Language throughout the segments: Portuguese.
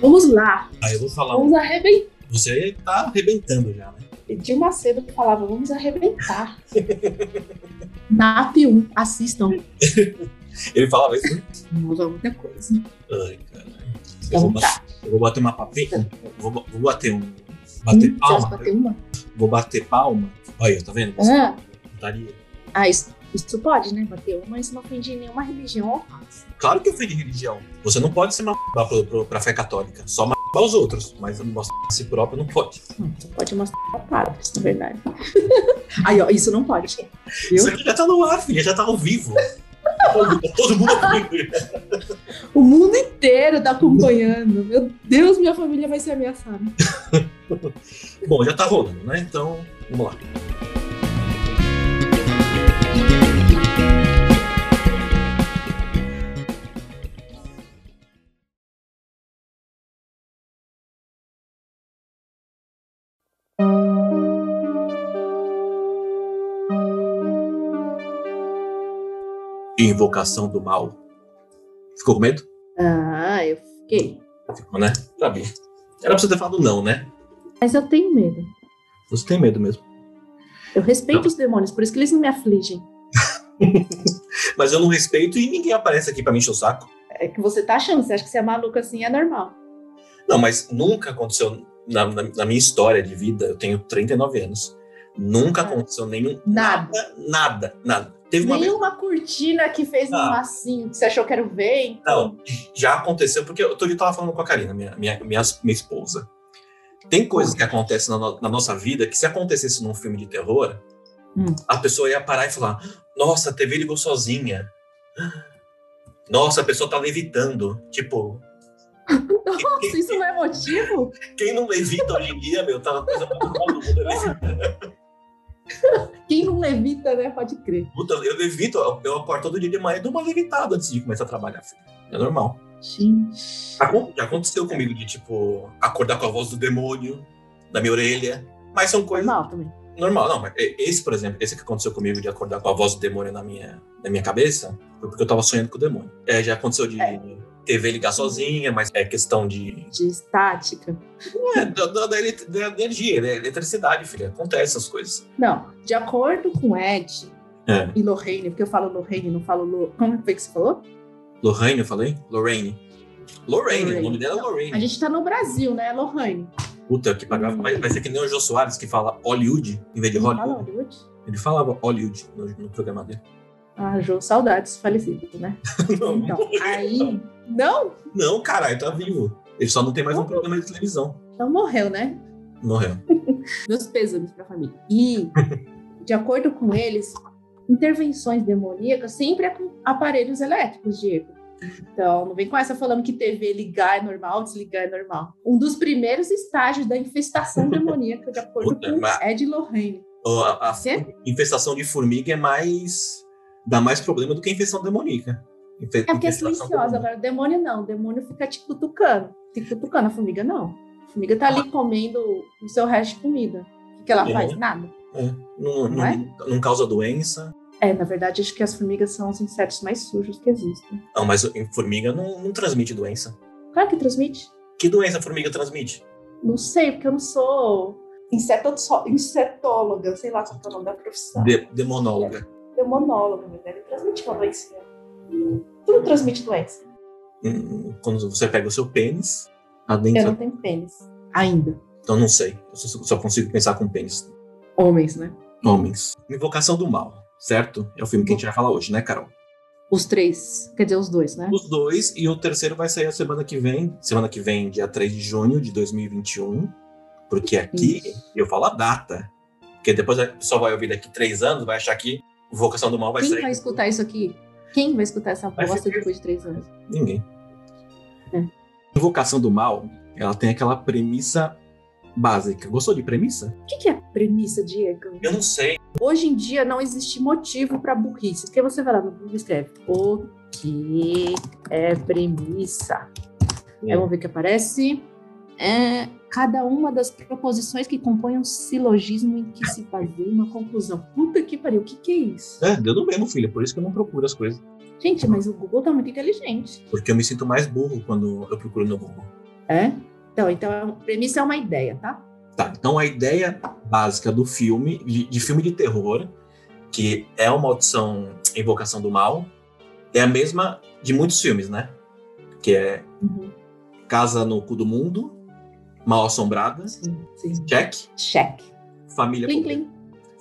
Vamos lá. Aí eu vou falar. Vamos arrebentar. Você tá arrebentando já, né? Edir Macedo que falava, vamos arrebentar. NAP 1, assistam. Ele falava isso. né? Muda muita coisa. Ai, caralho. Eu vou, tá. eu vou bater uma papinha. Vou, vou bater um. Bater Hum, palma. Bater uma? Vou bater palma. Olha, tá vendo? Você Ah, putaria. Ah, isso, isso pode, né? Bater uma, isso não ofende nenhuma religião ou raça. Claro que ofende religião. Você não pode se matar pro, pro, pra fé católica. Só matar os outros. Mas mostrar a si próprio não pode. Hum, Você pode mostrar padres, na verdade. Aí, ó, isso não pode. Viu? Isso aqui já tá no ar, filha. Já tá ao vivo. todo, todo mundo ouvindo. O mundo inteiro tá acompanhando. Meu Deus, minha família vai ser ameaçada. Bom, já tá rolando, né? Então, vamos lá. Invocação do mal. Ficou com medo? Ah, eu fiquei. Ficou, né? Tá bem. Era pra você ter falado não, né? Mas eu tenho medo. Você tem medo mesmo. Eu respeito os demônios, por isso que eles não me afligem. Mas eu não respeito e ninguém aparece aqui pra me encher o saco. É que você tá achando, você acha que você é maluco assim, é normal. Não, mas nunca aconteceu na, na- na minha história de vida, eu tenho 39 anos, nunca Ah. aconteceu nenhum. Nada. Nada, nada. Teve uma vez. Nenhuma cortina que fez um Ah. massinho que você achou que era o vento. Não, já aconteceu, porque outro dia eu tava falando com a Karina, minha, minha, minha, minha esposa. Tem coisas que acontecem na, na nossa vida que se acontecesse num filme de terror, Hum. a pessoa ia parar e falar: Nossa, a TV ligou sozinha. Nossa, a pessoa tá levitando. Tipo, Nossa, isso não é motivo? quem não levita hoje em dia, meu, tá uma coisa muito do mundo. é levitar. Quem não levita, né? Pode crer. Puta, eu levito, eu, acordo todo dia de manhã e dou uma levitada antes de começar a trabalhar, filho. É normal. Acon- Já aconteceu comigo de, tipo, acordar com a voz do demônio na minha orelha. Mas são coisas Normal também. normal. Não, mas esse, por exemplo, esse que aconteceu comigo de acordar com a voz do demônio na minha, na minha cabeça, foi porque eu tava sonhando com o demônio. É, já aconteceu de É. TV ligar sozinha, mas é questão de. De estática. É, da, da- da elet- da energia, né? eletricidade, filha. Acontece essas coisas. Não, de acordo com Ed É. e Lorraine, porque eu falo Lorraine, não falo Lo... Como foi que você falou? Lorraine, eu falei? Lorraine. Lorraine, Lorraine. o nome dela é Lorraine. A gente tá no Brasil, né? Lorraine. Puta que pagava. Vai, vai ser que nem o Jô Soares que fala Hollywood em vez de fala Hollywood. Hollywood? Ele falava Hollywood no, no programa dele. Ah, Jô, saudades, falecido, né? Não, Então, aí. Não? não, caralho, tá vivo. Ele só não tem mais um programa de televisão. Então morreu, né? Morreu. Meus pêsames pra família. E, de acordo com eles, intervenções demoníacas sempre é com aparelhos elétricos, Diego. Então, não vem com essa falando que TV ligar é normal, desligar é normal. Um dos primeiros estágios da infestação demoníaca, de acordo Puta, com mas- Ed Lorraine. Ó, A, a infestação de formiga é mais. dá mais problema do que a infestação demoníaca. É porque é silenciosa. Agora, o demônio não. O demônio fica te cutucando. Te cutucando. A formiga não. A formiga tá ali comendo o seu resto de comida. O que, ela É. faz? Nada. Não, Não é? não- não causa doença. É, na verdade, acho que as formigas são os insetos mais sujos que existem. Não, mas formiga não, não transmite doença. Claro que transmite. Que doença a formiga transmite? Não sei, porque eu não sou inseto- insetóloga, sei lá qual é o nome da profissão. De- demonóloga. Demonóloga, mas deve transmitir uma doença. Tudo transmite doença. Hum, Quando você pega o seu pênis, Eu adentra. não tenho pênis. Ainda. Então não sei. Eu só, só consigo pensar com pênis. Homens, né? Homens. Invocação do Mal, certo? É o filme que a gente vai falar hoje, né, Carol? Os três. Quer dizer, os dois, né? Os dois, e o terceiro vai sair a semana que vem. Semana que vem, dia 3 de junho de 2021. Porque aqui Isso. eu falo a data. Porque depois a pessoa vai ouvir daqui três anos, vai achar que Invocação do Mal vai Quem sair. vai escutar isso aqui? Quem vai escutar essa bosta depois de três anos? Ninguém. É. Invocação do Mal, ela tem aquela premissa básica. Gostou de premissa? O que, que é premissa, Diego? Eu não sei. Hoje em dia não existe motivo para burrice. Porque você vai lá no Google e escreve o que é premissa. Aí vamos ver o que aparece. É cada uma das proposições que compõem um silogismo em que se baseia uma conclusão. Puta que pariu, o que, que é isso? É, deu no mesmo, filha, por isso que eu não procuro as coisas. Gente, mas o Google tá muito inteligente. Porque eu me sinto mais burro quando eu procuro no Google. É? Então, então a premissa é uma ideia, tá? Tá, então a ideia básica do filme, de, de filme de terror, que é uma audição Invocação do Mal, é a mesma de muitos filmes, né? Que é Uhum. Casa no Cu do Mundo, Mal Assombrada, Sim, sim. check, Check. Família, Plim, pobre- plim.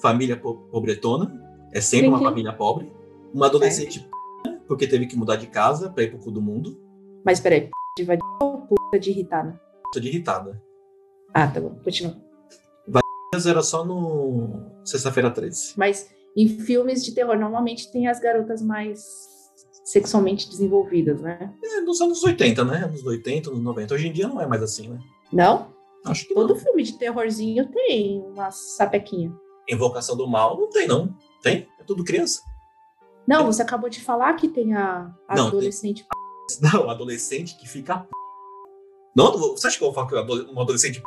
família po- pobretona, é sempre Plim, uma família pobre, uma adolescente p***, porque teve que mudar de casa pra ir pro cu do mundo, Mas peraí, p de vadia ou puta de irritada? tô de irritada. Ah, tá bom, continua. Mas era só no Sexta-feira 13. Mas em filmes de terror, normalmente tem as garotas mais sexualmente desenvolvidas, né? É, nos anos 80, né? Anos 80, anos 90. Hoje em dia não é mais assim, né? Não? Acho que Todo não. filme de terrorzinho tem uma sapequinha. Invocação do Mal não tem, não. Tem? É tudo criança. Não, você acabou de falar que tem a, a Não, adolescente. Não, adolescente que fica. p***. Não, você acha que eu vou falar que eu adole- um adolescente. p***?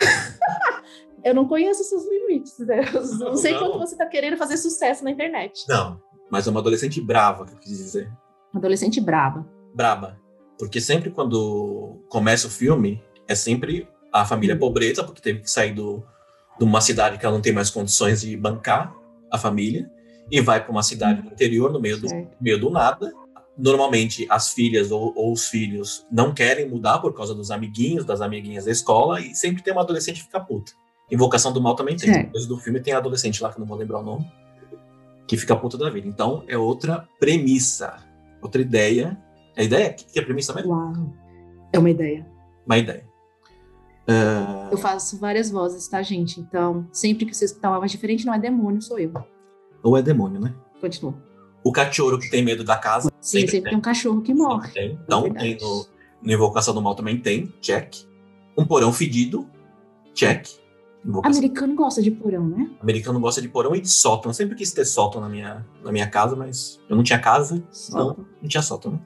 Eu não conheço seus limites, né? Eu não, Não, sei não. quanto você tá querendo fazer sucesso na internet. Não, mas é uma adolescente brava, que eu quis dizer. Adolescente braba. Braba. Porque sempre quando começa o filme, é sempre a família Hum. pobreza, porque teve que sair do, de uma cidade que ela não tem mais condições de bancar a família, e vai para uma cidade do interior, no meio do, meio do nada. Normalmente as filhas ou, ou os filhos não querem mudar por causa dos amiguinhos, das amiguinhas da escola, e sempre tem uma adolescente que fica puta. Invocação do Mal também tem. Depois do filme tem a adolescente lá, que não vou lembrar o nome, que fica puta da vida. Então é outra premissa, outra ideia. É ideia? O que é premissa mesmo? Uau. É uma ideia. Uma ideia. Ah, Eu faço várias vozes, tá, gente? Então, sempre que você escutar uma voz diferente, não é demônio, sou eu. ou é demônio, né? Continua. O cachorro que tem medo da casa. Sim, Sempre sempre, tem um cachorro que morre. Tem. Então, Verdade. tem no, no Invocação do Mal também tem, check. Um porão fedido, check. Invocação. Americano gosta de porão, né? Americano gosta de porão e de sótão. Eu sempre quis ter sótão na minha, na minha casa, mas eu não tinha casa, Só. não tinha sótão.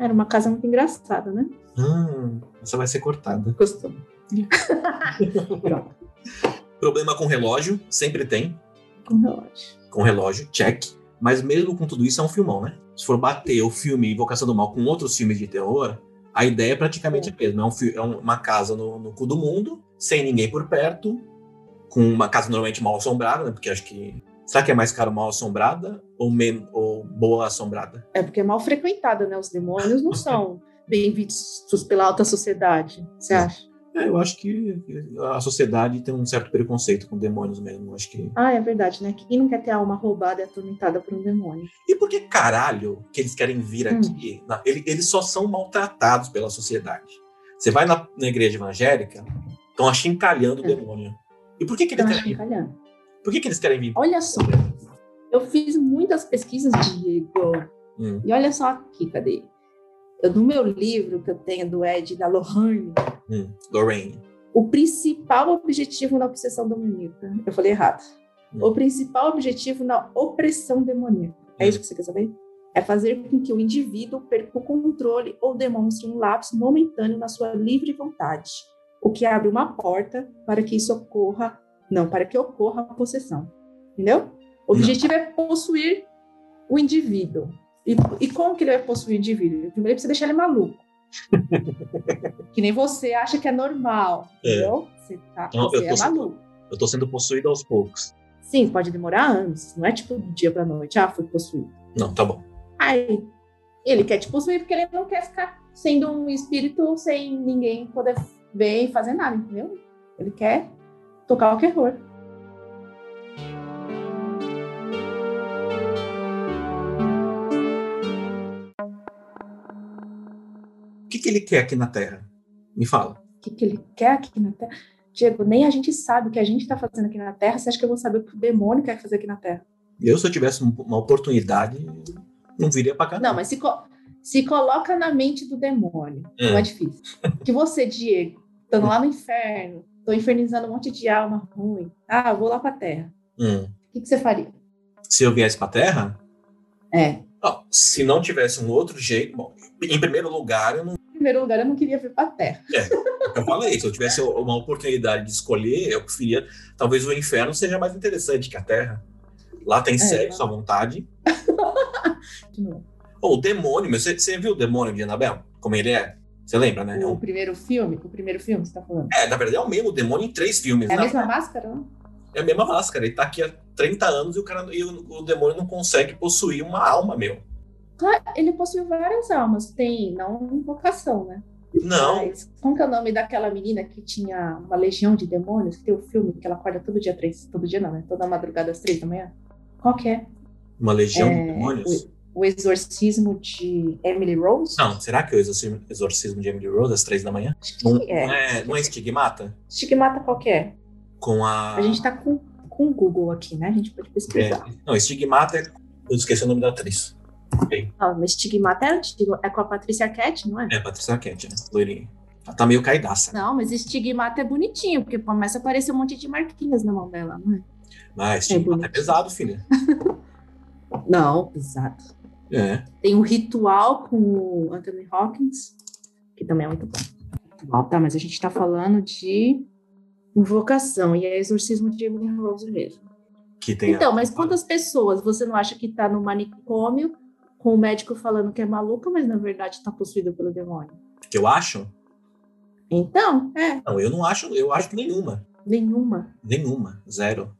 Era uma casa muito engraçada, né? Hum, essa vai ser cortada. Pronto. Problema com relógio, sempre tem. Com relógio. Com relógio, check. Mas mesmo com tudo isso, é um filmão, né? Se for bater o filme Invocação do Mal com outros filmes de terror, a ideia é praticamente a mesma. É, um é um- uma casa no, no cu do mundo, sem ninguém por perto, com uma casa normalmente mal assombrada, né? Porque acho que. Será que é mais caro mal assombrada ou, ou boa assombrada? É porque é mal frequentada, né? Os demônios não são bem vistos pela alta sociedade. Você acha? É, eu acho que a sociedade tem um certo preconceito com demônios mesmo. Acho que. Ah, é verdade, né? Quem não quer ter a alma roubada e atormentada por um demônio? E por que caralho que eles querem vir Hum. aqui? Eles só são maltratados pela sociedade. Você vai na, na igreja evangélica, estão achincalhando o É. demônio. E por que, que eles Então, querem achincalhando. Por que, que eles querem vir? Olha só, eu fiz muitas pesquisas, Diego. Hum, E olha só aqui, cadê? Eu, no meu livro que eu tenho do Ed da Lohane, hum, Lorraine. o principal objetivo na obsessão demoníaca. Eu falei errado. Hum. O principal objetivo na opressão demoníaca. É Hum. isso que você quer saber? É fazer com que o indivíduo perca o controle ou demonstre um lapso momentâneo na sua livre vontade, o que abre uma porta para que isso ocorra, não, para que ocorra a possessão. Entendeu? O objetivo é possuir o indivíduo. E, e como que ele vai possuir o indivíduo? Primeiro precisa deixar ele maluco. que nem você acha que é normal, É. entendeu? Você, tá, Não, você é sendo- maluco. Eu tô sendo possuído aos poucos. Sim, pode demorar anos. Não é tipo do dia pra noite. Ah, fui possuído. Não, tá bom. Aí, ele quer te possuir porque ele não quer ficar sendo um espírito sem ninguém poder ver e fazer nada, entendeu? Ele quer tocar o terror. O que, que ele quer aqui na Terra? Me fala. O que, que ele quer aqui na Terra? Diego, nem a gente sabe o que a gente tá fazendo aqui na Terra. Você acha que eu vou saber o que o demônio quer fazer aqui na Terra? Eu, se eu tivesse um- uma oportunidade, não viria pra cá. Não, mas se, co- se coloca na mente do demônio. Hum. Não é difícil. Que você, Diego, estando lá no inferno, tô infernizando um monte de alma ruim. Ah, eu vou lá pra Terra. Hum. O que, que você faria? Se eu viesse pra Terra, É. ó, se não tivesse um outro jeito, bom, em primeiro lugar, eu não primeiro lugar, eu não queria vir pra Terra. É, eu falei, se eu tivesse uma oportunidade de escolher, eu preferia. Talvez o inferno seja mais interessante que a Terra. Lá tem É, sexo à vontade. Ou o demônio, mas você, você viu o demônio de Annabelle? Como ele é? Você lembra, né? É, O um- primeiro filme, o primeiro filme, você tá falando? é, na verdade é o mesmo demônio em três filmes. É a né? mesma máscara, não? É a mesma máscara. Ele tá aqui há 30 anos e o, cara, e o, o demônio não consegue possuir uma alma, meu. Claro, ele possui várias almas, tem, não invocação, né? Não, Mas, como que é o nome daquela menina que tinha uma legião de demônios, que tem o filme que ela acorda todo dia três, todo dia não, né? Toda madrugada às três da manhã? Qual que é? uma legião de É, demônios. O exorcismo de Emily Rose? Não, será que é o exorcismo, exorcismo de Emily Rose às três da manhã? Acho que Não é. não é, não é estigmata? Estigmata qual que é? Com a. A gente tá com, com o Google aqui, né? A gente pode é, pesquisar. não, estigmata é. Eu esqueci o nome da atriz. Ah, mas Estigmata é antigo, é com a Patrícia Arquette, não é? É, Patrícia Arquette, né? Loirinha. Ela tá meio caidaça. Não, mas Estigmata é bonitinho, porque começa a aparecer um monte de marquinhas na mão dela, não é? Mas estigmata é, bonito. pesado, filha. Não, exato. É. Tem o Ritual com o Anthony Hawkins, que também é muito bom. Tá, mas a gente tá falando de invocação, e é exorcismo de Emily Rose mesmo. Que tem a- Então, mas quantas pessoas você não acha que tá no manicômio com o médico falando que é maluca, mas na verdade tá possuído pelo demônio? Que eu acho? Então, é, Não, eu não acho, eu acho nenhuma. nenhuma. Nenhuma. Zero.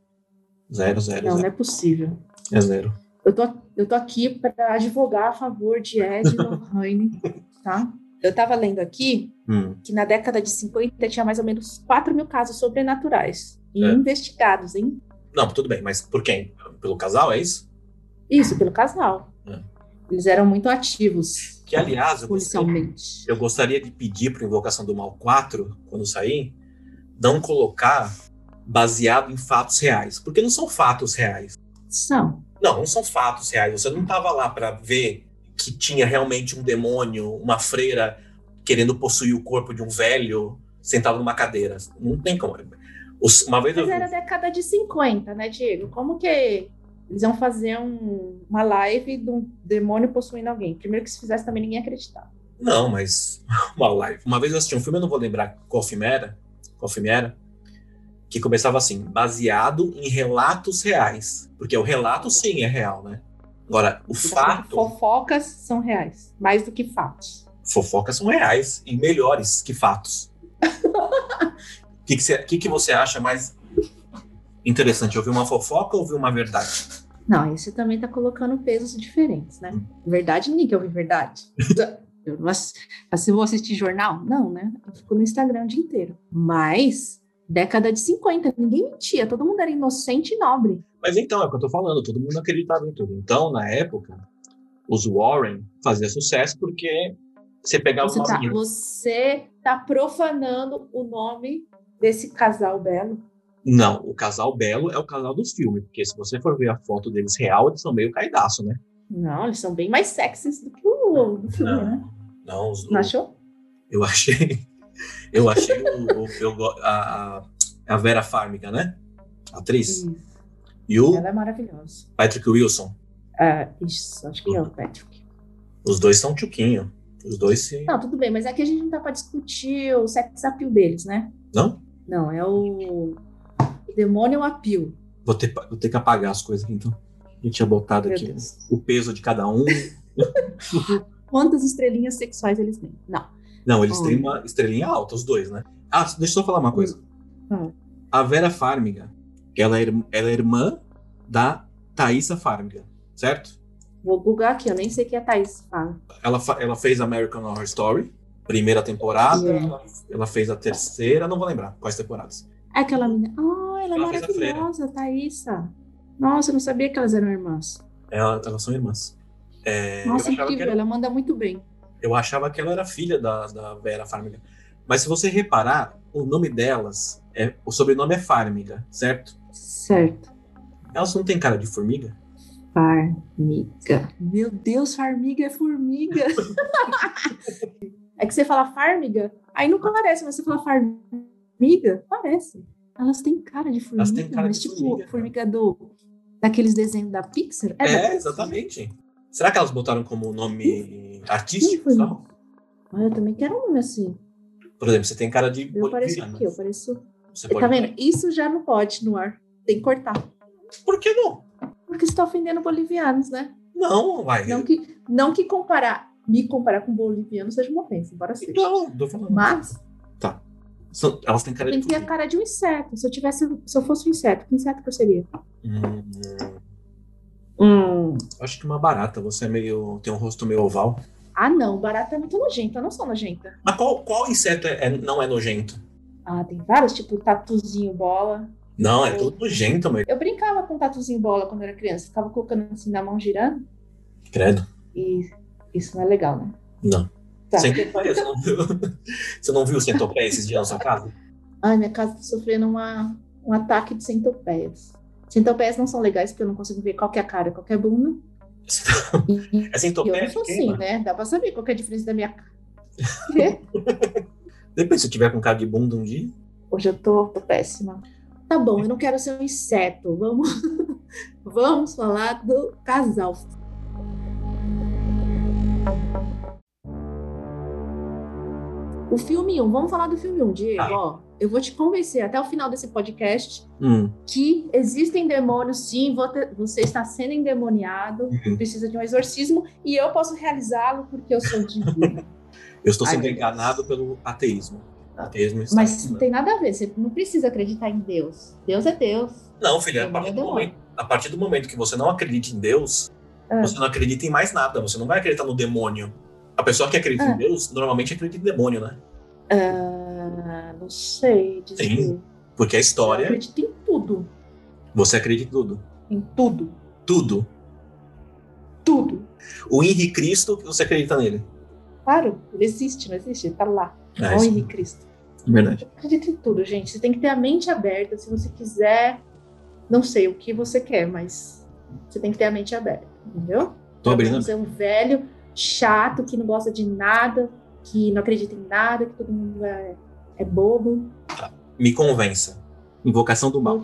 Zero, zero, Não, não zero. é possível. É zero. Eu tô, eu tô aqui para advogar a favor de Ed Lorraine, tá? Eu tava lendo aqui Hum. que na década de 50 tinha mais ou menos 4 mil casos sobrenaturais e É. investigados, hein? Não, tudo bem, mas por quem? Pelo casal, é isso? Isso, pelo casal. É. Eles eram muito ativos Que, aliás, eu gostaria, policialmente. eu gostaria de pedir para Invocação do Mal 4, quando sair, não colocar baseado em fatos reais. Porque não são fatos reais. São. Não, não são fatos reais. Você não estava lá para ver que tinha realmente um demônio, uma freira querendo possuir o corpo de um velho sentado numa cadeira. Não tem como. Uma vez eu Mas vi. era década de 50, né, Diego? Como que eles iam fazer um- uma live de um demônio possuindo alguém? Primeiro que se fizesse também ninguém ia acreditar. Não, mas uma live. Uma vez eu assisti um filme, eu não vou lembrar qual filme era, qual filme era, que começava assim, baseado em relatos reais. Porque o relato sim é real, né? Agora, o fato, Fofocas são reais, mais do que fatos. fofocas são reais e melhores que fatos. O que, que, você- que que você acha mais interessante? Ouvir uma fofoca ou ouvir uma verdade? Não, você também tá colocando pesos diferentes, né? Verdade, ninguém quer ouvir verdade. Eu não ass- se eu vou assistir jornal? Não, né? Eu fico no Instagram o dia inteiro. Mas, década de 50, ninguém mentia, todo mundo era inocente e nobre. Mas então, é o que eu tô falando, todo mundo acreditava em tudo. Então, na época, os Warren faziam sucesso porque você pegava Você uma tá, menina. você tá profanando o nome desse casal belo. Não, o casal belo é o casal dos filmes, porque se você for ver a foto deles real, eles são meio caidaço, né? Não, eles são bem mais sexys do que o do filme, Não. né? Não, os, Não achou? eu achei. Eu achei o, o- eu a, a- Vera Farmiga, né? Atriz. Isso. E o Ela é maravilhosa. Patrick Wilson. Ah, isso, acho que é o Patrick. Os dois são tchuquinho. Os dois se. Não, tudo bem, mas aqui a gente não tá pra discutir o sex appeal deles, né? Não? Não, é o, o demônio appeal. Vou ter, vou ter que apagar as coisas aqui, então. A gente tinha botado Meu aqui Deus. o peso de cada um. Quantas estrelinhas sexuais eles têm? Não. Não, eles têm Olha. uma estrelinha alta, os dois, né? Ah, deixa eu só falar uma coisa. Hum. A Vera Farmiga, ela é, ela é irmã da Thaisa Farmiga, certo? Vou bugar aqui, eu nem sei o que a Thaís fala. Ela, ela fez American Horror Story, primeira temporada. Yeah. Ela, ela fez a terceira, não vou lembrar quais temporadas. É aquela menina. Ah, ela é Ela fez a freira. maravilhosa, Thaísa. Nossa, eu não sabia que elas eram irmãs. Ela- elas são irmãs. É, Nossa, que incrível, era- ela manda muito bem. Eu achava que ela era filha da, da Vera Farmiga. Mas se você reparar, o nome delas, é, o sobrenome é Farmiga, certo? Certo. Elas não têm cara de formiga? Farmiga. Meu Deus, farmiga é formiga. é que você fala farmiga, aí não parece, mas você fala farmiga, parece. Elas têm cara de formiga, Elas têm cara mas de tipo formiga, formiga, do daqueles desenhos da Pixar. da É, Pixar. exatamente. Será que elas botaram como nome artístico? Foi. só? Ah, eu também quero um nome assim. Por exemplo, você tem cara de Eu pareço o boliviana. quê? Eu pareço. Você Tá pode... vendo? Isso já não pode no ar. Tem que cortar. Por que não? Porque você tá ofendendo bolivianos, né? Não, vai. Não que, não que comparar, me comparar com boliviano seja uma ofensa, embora seja. Não, tô falando. Mas São- Elas têm cara tem de que ter a cara de um inseto. Se eu tivesse, se eu fosse um inseto, que inseto que eu seria? Hum, Hum. acho que uma barata. Você é meio. tem um rosto meio oval. Ah, não, barata é muito nojenta, eu não sou nojenta. Mas qual, qual inseto é, é- não é nojento? Ah, tem vários, tipo tatuzinho bola. Não, é tudo nojento, mas. Eu brincava com tatuzinho bola quando era criança, ficava colocando assim na mão girando, Credo. e isso não é legal, né? Não. Tá. Centopeia, você não viu? Você não viu centopeia esses dias na sua casa? Ai, minha casa tá sofrendo uma, um ataque de centopeias. Centopeias não são legais porque eu não consigo ver qual que é a cara, qual que é a bunda. E, É e centopeia eu não sou assim, né? Dá pra saber qual é a diferença da minha cara. Quê? Depois, se eu tiver com cara de bunda um dia. Hoje eu tô, tô péssima. Tá bom, eu não quero ser um inseto. Vamos, vamos falar do casal. O filme 1, vamos falar do filme 1, Diego. Ah. Ó, eu vou te convencer até o final desse podcast Hum. que existem demônios, sim, vo- você está sendo endemoniado, Uhum. precisa de um exorcismo e eu posso realizá-lo porque eu sou divino. Eu estou Ai, sendo Deus. enganado pelo ateísmo. O ateísmo está Mas não tem nada a ver, você não precisa acreditar em Deus. Deus é Deus. Não, filha, a partir, é momento, a partir do momento que você não acredita em Deus, Ah. você não acredita em mais nada. Você não vai acreditar no demônio. A pessoa que acredita Ah. em Deus normalmente acredita em demônio, né? Ah, não sei dizer. Sim. Porque a Eu história, acredito em tudo. você acredita em tudo. Em tudo. Tudo. Tudo. O Henri Cristo, você acredita nele. Claro, ele existe, não existe? Ele tá lá. É, Olha o. Henrique Cristo. Verdade. Eu acredito em tudo, gente. Você tem que ter a mente aberta. Se você quiser, não sei o que você quer, mas você tem que ter a mente aberta, entendeu? Tô abrindo. Você é um velho chato que não gosta de nada, que não acredita em nada, que todo mundo é, é bobo. Me convença. Invocação do mal.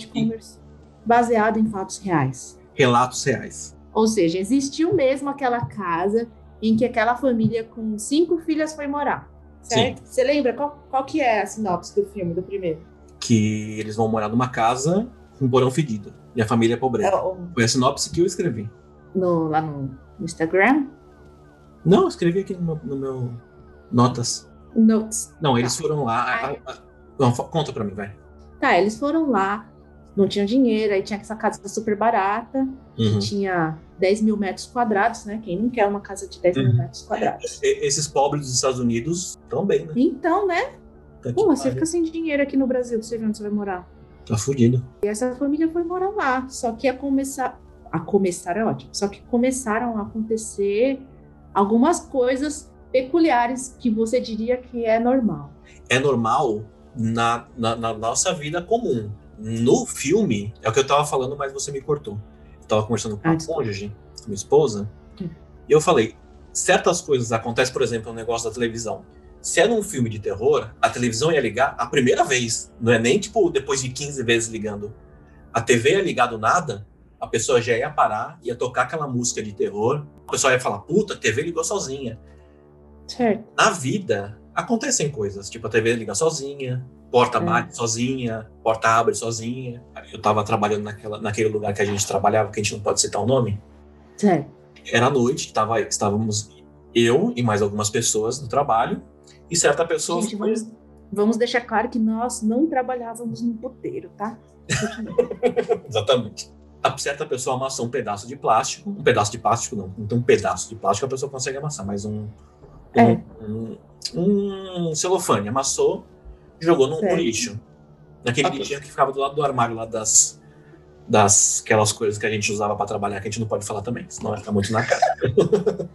Baseado em fatos reais. Relatos reais. Ou seja, existiu mesmo aquela casa em que aquela família com cinco filhas foi morar. Certo? Você lembra qual, qual que é a sinopse do filme, do primeiro? Que eles vão morar numa casa com um porão fedido. E a família é É, pobreza. o- Foi a sinopse que eu escrevi. no, lá no, Instagram? Não, eu escrevi aqui no meu, no meu notas. Notes. Não, eles foram lá. a- a- Não, conta pra mim, vai. Tá, eles foram lá, não tinham dinheiro, aí tinha essa casa super barata, Uhum. tinha 10 mil metros quadrados, né? Quem não quer uma casa de 10 mil Uhum. metros quadrados? E- Esses pobres dos Estados Unidos bem, né? Então, né? Tá, Pô, você fica sem dinheiro aqui no Brasil, você vê onde você vai morar. tá fudido. E essa família foi morar lá. Só que a começar. A começar é ótimo. Só que começaram a acontecer algumas coisas peculiares que você diria que é normal. É normal na, na, na nossa vida comum. No filme, é o que eu tava falando, mas você me cortou. Eu tava conversando com Ah, a desculpa. cônjuge, minha esposa, Hum. e eu falei: certas coisas acontecem, por exemplo, no negócio da televisão. Se é num filme de terror, a televisão ia ligar a primeira vez. Não é nem tipo depois de 15 vezes ligando. A TV ia ligar do nada, a pessoa já ia parar, ia tocar aquela música de terror, a pessoa ia falar: puta, a TV ligou sozinha. Certo. Na vida, acontecem coisas. Tipo, a TV liga sozinha, porta É. bate sozinha, porta abre sozinha. Eu tava trabalhando naquela, naquele lugar que a gente trabalhava, que a gente não pode citar o nome. Certo. Era noite, tava, estávamos eu e mais algumas pessoas no trabalho, e certa pessoa Gente, foi- vamos, vamos deixar claro que nós não trabalhávamos no puteiro, tá? Exatamente. A certa pessoa amassou um pedaço de plástico, um pedaço de plástico não, então um pedaço de plástico a pessoa consegue amassar, mas um, É. um, um celofane amassou, jogou no, lixo. Naquele Ok. lixinho que ficava do lado do armário lá das das aquelas coisas que a gente usava para trabalhar, que a gente não pode falar também, senão vai ficar muito na cara.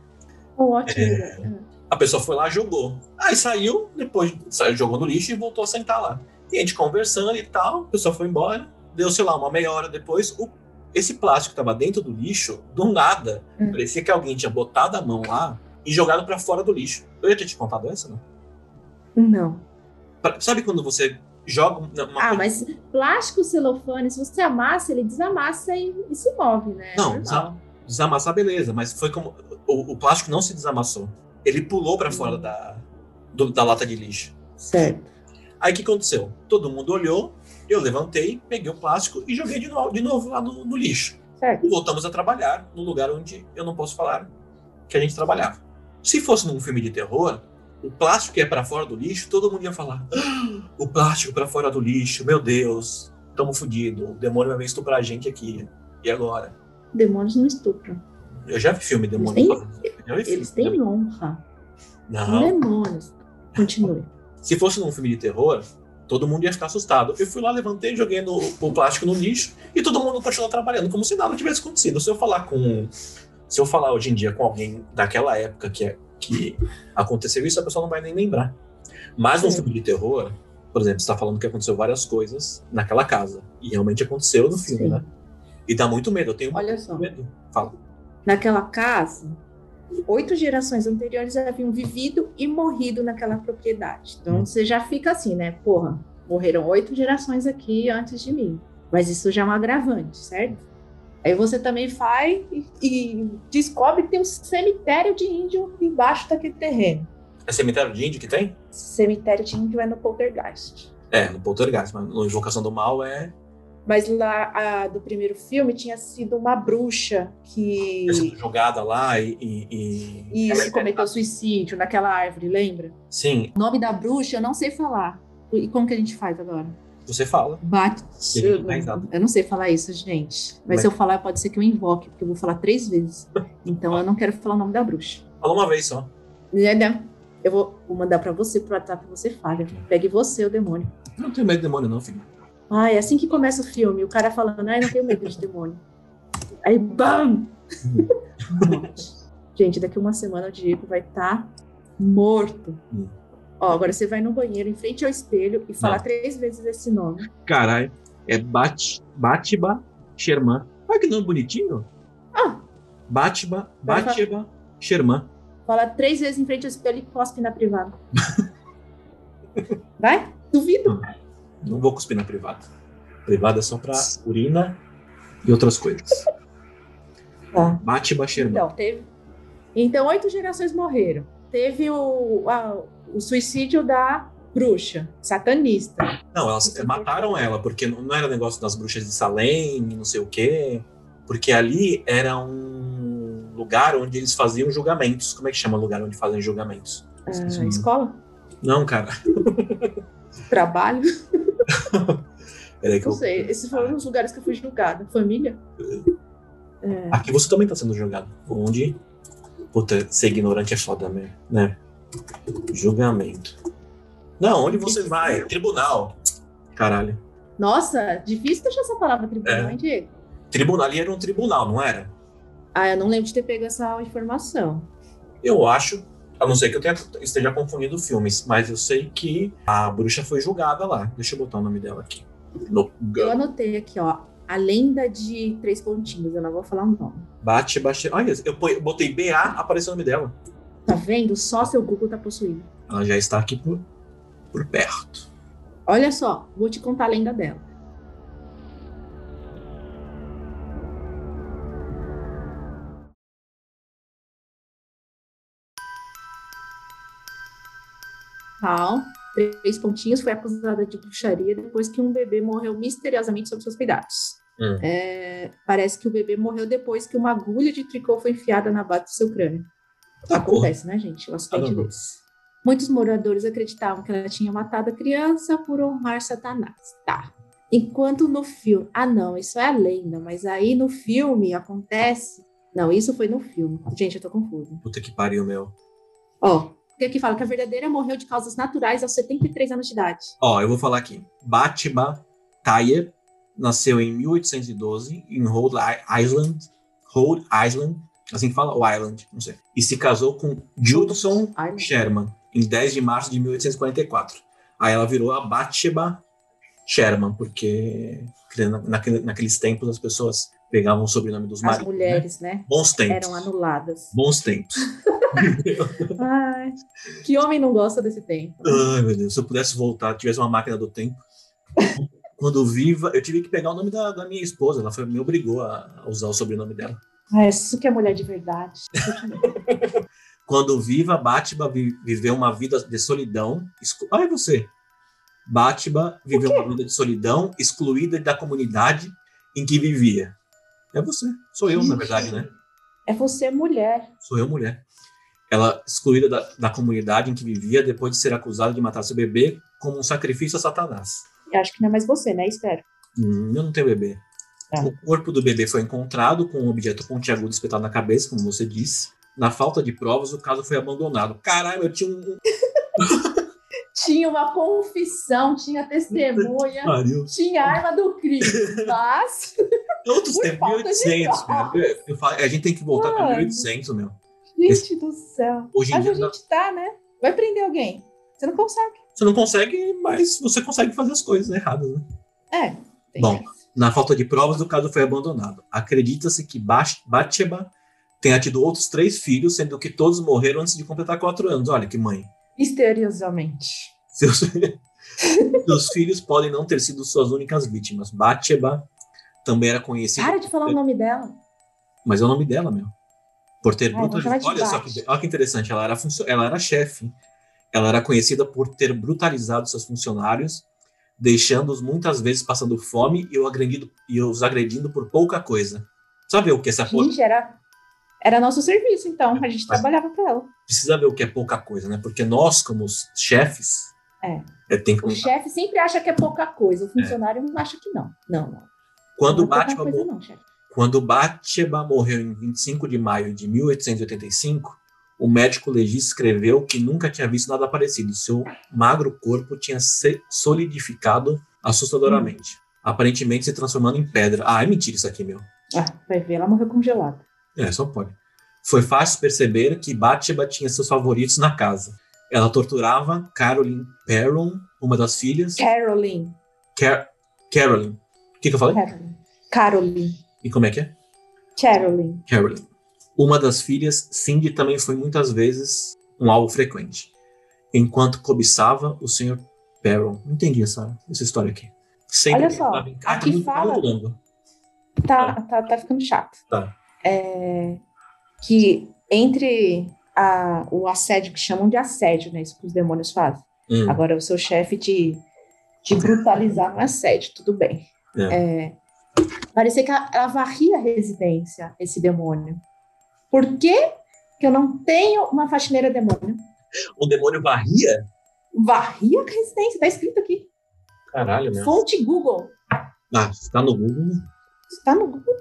Ótimo. É. A pessoa foi lá, jogou. Aí saiu, depois saiu, jogou no lixo e voltou a sentar lá. E a gente conversando e tal, a pessoa foi embora. Deu, sei lá, uma meia hora depois, o- esse plástico que tava dentro do lixo, do nada, Hum. parecia que alguém tinha botado a mão lá e jogado para fora do lixo. Eu ia ter te contado essa, não? Não. Pra- Sabe quando você joga uma Ah, mas plástico celofane, se você amassa, ele desamassa e, e se move, né? Não, desamassar, beleza, mas foi como. O, o plástico não se desamassou. Ele pulou para fora da, do- da lata de lixo. Certo. Aí o que aconteceu? Todo mundo olhou, eu levantei, peguei o plástico e joguei de novo, de novo lá no, no lixo. Certo. E voltamos a trabalhar no lugar onde eu não posso falar que a gente trabalhava. Se fosse num filme de terror, o plástico que é para fora do lixo, todo mundo ia falar: "Ah, o plástico para fora do lixo, meu Deus, estamos fodidos, o demônio vai estuprar a gente aqui. E agora? Demônios não estupram. Eu já vi filme demônio. têm- filme, Eles têm já vi. honra. Não. Demônios. Continue. Se fosse num filme de terror, todo mundo ia ficar assustado. Eu fui lá, levantei, joguei no, o plástico no lixo e todo mundo continuou trabalhando, como se nada tivesse acontecido. Se eu falar com. Se eu falar hoje em dia com alguém daquela época que, é, que aconteceu isso, a pessoa não vai nem lembrar. Mas num Sim. filme de terror, por exemplo, você está falando que aconteceu várias coisas naquela casa. E realmente aconteceu no filme, Sim. né? E dá muito medo. Eu tenho Olha só. muito medo. Fala. Naquela casa, oito gerações anteriores haviam vivido e morrido naquela propriedade. Então Hum. você já fica assim, né? Porra, morreram oito gerações aqui antes de mim. Mas isso já é um agravante, certo? Aí você também vai e, e descobre que tem um cemitério de índio embaixo daquele terreno. É cemitério de índio que tem? Cemitério de índio é no Poltergeist. É, no Poltergeist, mas no Invocação do Mal é. Mas lá a, do primeiro filme tinha sido uma bruxa que. sendo jogada lá e. e, e- Isso, é- cometeu suicídio naquela árvore, lembra? Sim, O nome da bruxa eu não sei falar. E como que a gente faz agora? Você fala. Bate. Eu não sei falar isso, gente. Mas Mas- se eu falar, pode ser que eu invoque, porque eu vou falar três vezes. Então eu não quero falar o nome da bruxa. Fala uma vez só. Né, né? Eu vou, vou mandar pra você pro WhatsApp você fale. Pegue você, o demônio. Eu não tenho medo de demônio, não, filho. Ah, é assim que começa o filme. O cara falando, ai, não tenho medo de demônio. Aí, BAM! Morte. Gente, daqui uma semana o Diego vai estar morto. Ó, agora você vai no banheiro, em frente ao espelho, e falar três vezes esse nome. Caralho. É Bat, Batiba Sherman. Olha que nome bonitinho. Ah, Batiba, Batiba Sherman. fala três vezes em frente ao espelho e cospe na privada. Vai? Duvido. Não vou cuspir na privada. Privada é só pra urina e outras coisas. Tá. Batiba Sherman. Então, teve. Então, oito gerações morreram. Teve o, a- o suicídio da bruxa, satanista. Não, elas mataram ela, porque não era negócio das bruxas de Salem, não sei o quê. Porque ali era um lugar onde eles faziam julgamentos. Como é que chama o lugar onde fazem julgamentos? Ah, escola? Não, cara. Trabalho? Peraí que Não eu... sei. Esses foram os lugares que eu fui julgada. Família? Aqui você também tá sendo julgado. Onde. Puta, ser ignorante é foda, né? Né? Julgamento. Não, onde você vai? Tribunal. Caralho. Nossa, difícil deixar essa palavra tribunal, É. hein, Diego? Tribunal ali era um tribunal, não era? Ah, eu não lembro de ter pego essa informação. Eu acho, a não ser que eu tenha, esteja confundindo filmes, mas eu sei que a bruxa foi julgada lá. Deixa eu botar o nome dela aqui. No Eu anotei aqui, ó. A lenda de três pontinhos, eu não vou falar o nome. Bate, bate. Olha, eu botei BA, apareceu o nome dela. Tá vendo? Só seu Google tá possuído. Ela já está aqui por, por perto. Olha só, vou te contar a lenda dela. Tal, três pontinhos, foi acusada de bruxaria depois que um bebê morreu misteriosamente sob seus cuidados. Hum. É, parece que o bebê morreu depois que uma agulha de tricô foi enfiada na base do seu crânio. Tá, porra. Acontece, né, gente? Um acidente não. desse. Muitos moradores acreditavam que ela tinha matado a criança por honrar Satanás. Tá. Enquanto no filme. Ah, não, isso é a lenda, mas aí no filme acontece. Não, isso foi no filme. Gente, eu tô confusa. Puta que pariu, meu. Ó, porque aqui fala que a verdadeira morreu de causas naturais aos 73 anos de idade. Ó, eu vou falar aqui. Batiba Tayer nasceu em 1812 em Rhode Island. Rhode Island. Assim que fala? Ou Island, não sei. E se casou com Judson Sherman em 10 de março de 1844. Aí ela virou a Bathsheba Sherman, porque na- naquele- naqueles tempos as pessoas pegavam o sobrenome dos as maridos. né? mulheres, né? Bons tempos. Eram anuladas. Bons tempos. Ai, que homem não gosta desse tempo? Ai, meu Deus, se eu pudesse voltar, tivesse uma máquina do tempo. Quando viva, eu tive que pegar o nome da, da minha esposa. Ela foi- me obrigou a a usar o sobrenome dela. Ah, isso que é mulher de verdade. Quando viva, Batiba vi- viveu uma vida de solidão. Exclu... Ah, é você. Batiba viveu uma vida de solidão, excluída da comunidade em que vivia. É você. Sou eu, na verdade, né? É você, mulher. Sou eu, mulher. Ela excluída da, da comunidade em que vivia depois de ser acusada de matar seu bebê como um sacrifício a Satanás. Eu acho que não é mais você, né? Espero. Hum, eu não tenho bebê. Ah. O corpo do bebê foi encontrado com um objeto pontiagudo espetado na cabeça, como você disse. Na falta de provas, o caso foi abandonado. Caralho, eu tinha um. Tinha uma confissão, tinha testemunha, tinha arma do crime. Mas, Outros tempos, falta de 1800, cara. A gente tem que voltar para Mano. 1800, meu. gente do céu. Hoje em Mas dia a gente tá, né? Vai prender alguém. Você não consegue. você não consegue, mas você consegue fazer as coisas erradas, né? É. tem Bom. essa. Na falta de provas, o caso foi abandonado. Acredita-se que Batsheba tenha tido outros três filhos, sendo que todos morreram antes de completar quatro anos. Olha que mãe. Misteriosamente. Seus, seus filhos podem não ter sido suas únicas vítimas. Batsheba também era conhecida, Para de falar o nome dela. mas é o nome dela, meu. Por ter Ah, vou brutalizado. de Olha só que, olha que interessante, ela era, funcio- ela era chefe. Ela era conhecida por ter brutalizado seus funcionários, deixando-os muitas vezes passando fome e, agredindo, e os agredindo por pouca coisa. Sabe o que essa? Gente, era, era nosso serviço, então. A gente Mas- trabalhava pra ela. Precisa ver o que é pouca coisa, né? Porque nós, como chefes, É. tem que O chefe sempre acha que é pouca coisa. O funcionário não acha que não. Não, não. Quando não é Batsheba coisa, não, chefe. Quando Batsheba morreu em 25 de maio de 1885, o médico legista escreveu que nunca tinha visto nada parecido. Seu magro corpo tinha se solidificado assustadoramente, aparentemente se transformando em pedra. Ah, é mentira isso aqui, meu. Ah, vai ver, ela morreu congelada. É, só pode. Foi fácil perceber que Batsheba tinha seus favoritos na casa. Ela torturava Caroline Perron, uma das filhas. Caroline. Car Caroline. O que, que eu falei? Caroline. Caroline. E como é que é? Caroline. Caroline. Uma das filhas, Cindy, também foi muitas vezes um alvo frequente. Enquanto cobiçava o Sr. Perron. Não entendi essa, essa história aqui. Sempre Olha só, aqui fala-. Tá, tá, tá ficando chato. Tá. É, que entre a- o assédio, que chamam de assédio, né? Isso que os demônios fazem. Hum, Agora, o seu chefe te, te brutalizar no assédio, tudo bem. É. É, parecia que ela, ela varria a residência, esse demônio. Por que, que eu não tenho uma faxineira demônio? O demônio varria? Varria a residência, tá escrito aqui. Caralho, meu. Fonte Google. Ah, se tá no Google, Tá no Google,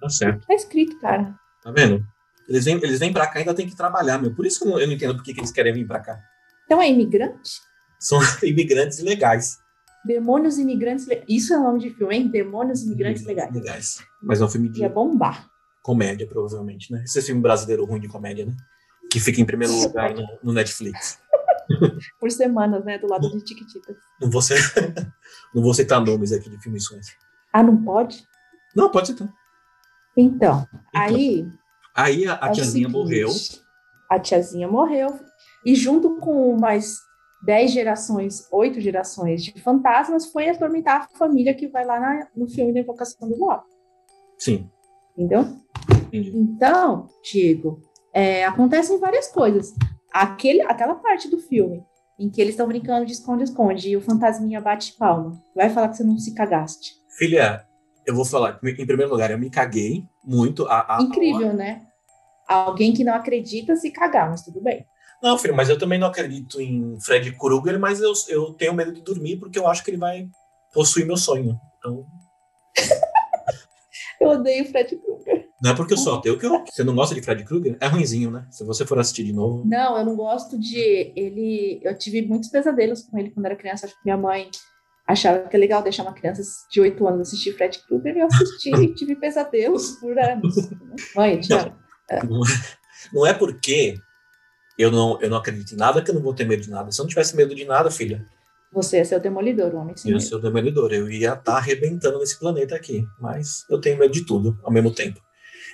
tá certo. tá escrito, cara. Tá vendo? Eles vêm, eles vêm pra cá e ainda tem que trabalhar, meu. Por isso que eu não, eu não entendo por que, que eles querem vir pra cá. Então é imigrante? São imigrantes ilegais. Demônios imigrantes. Isso é o nome de filme, hein? Demônios imigrantes legais. Legais. Mas é um filme de Ia bombar. Comédia, provavelmente, né? Esse filme brasileiro ruim de comédia, né? Que fica em primeiro lugar no, no Netflix. Por semanas, né? Do lado de Tiquititas. Não vou, não vou citar nomes aqui de filmes ruins. Ah, não pode? Não, pode citar. Então, aí. Aí a, a é tiazinha seguinte, morreu. A tiazinha morreu. E junto com mais dez gerações, oito gerações de fantasmas, foi atormentar a família que vai lá na- no filme da Invocação do Mal. Sim, Entendeu? Entendi. Então, Diego, é, acontecem várias coisas. Aquele, aquela parte do filme em que eles estão brincando de esconde-esconde e o fantasminha bate palma. Vai falar que você não se cagaste. Filha, eu vou falar. Em primeiro lugar, eu me caguei muito. A, a- Incrível, né? Alguém que não acredita se cagar, mas tudo bem. Não, filho, mas eu também não acredito em Fred Krueger, mas eu, eu tenho medo de dormir porque eu acho que ele vai possuir meu sonho. Então, Eu odeio Fred. Não é porque eu sou ateu que eu, você não gosta de Fred Krueger? É ruinzinho, né? Se você for assistir de novo. Não, eu não gosto de. Ele. Eu tive muitos pesadelos com ele quando era criança. Acho que minha mãe achava que é legal deixar uma criança de 8 anos assistir Fred Krueger e eu assisti e tive pesadelos por anos. Mãe, eu te amo. Não, não é porque eu não, eu não acredito em nada que eu não vou ter medo de nada. Se eu não tivesse medo de nada, filha, Você é seu demolidor, o homem sem eu ia medo. ser o demolidor. Eu ia estar arrebentando nesse planeta aqui. Mas eu tenho medo de tudo ao mesmo tempo.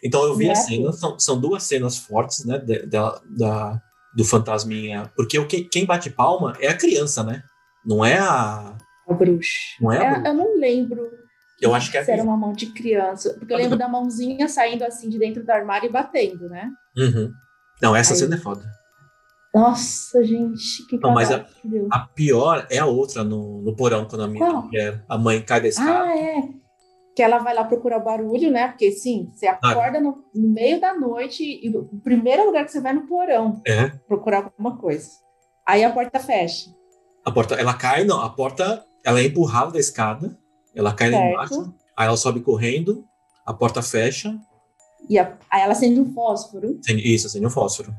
Então eu vi É a cena, são, são duas cenas fortes, né? da, da- do fantasminha. Porque o, quem, quem bate palma é a criança, né? Não é a. A bruxa. Não é a É, bruxa. eu não lembro Eu acho que é a se era uma mão de criança. Porque eu lembro da mãozinha saindo assim de dentro do armário e batendo, né? Uhum. Não, essa Aí- cena é foda. Nossa, gente, que Não, mas que deu. A pior é a outra no, no porão, quando a minha mulher, a mãe cai da escada. Ah, é. Que ela vai lá procurar barulho, né? Porque, sim, você acorda no, no meio da noite e o primeiro lugar que você vai é no porão É. procurar alguma coisa. Aí a porta fecha. A porta, ela cai, não, a porta, ela é empurrada da escada, ela cai lá Certo. embaixo, aí ela sobe correndo, a porta fecha, E a- aí ela acende um fósforo. isso, acende um fósforo.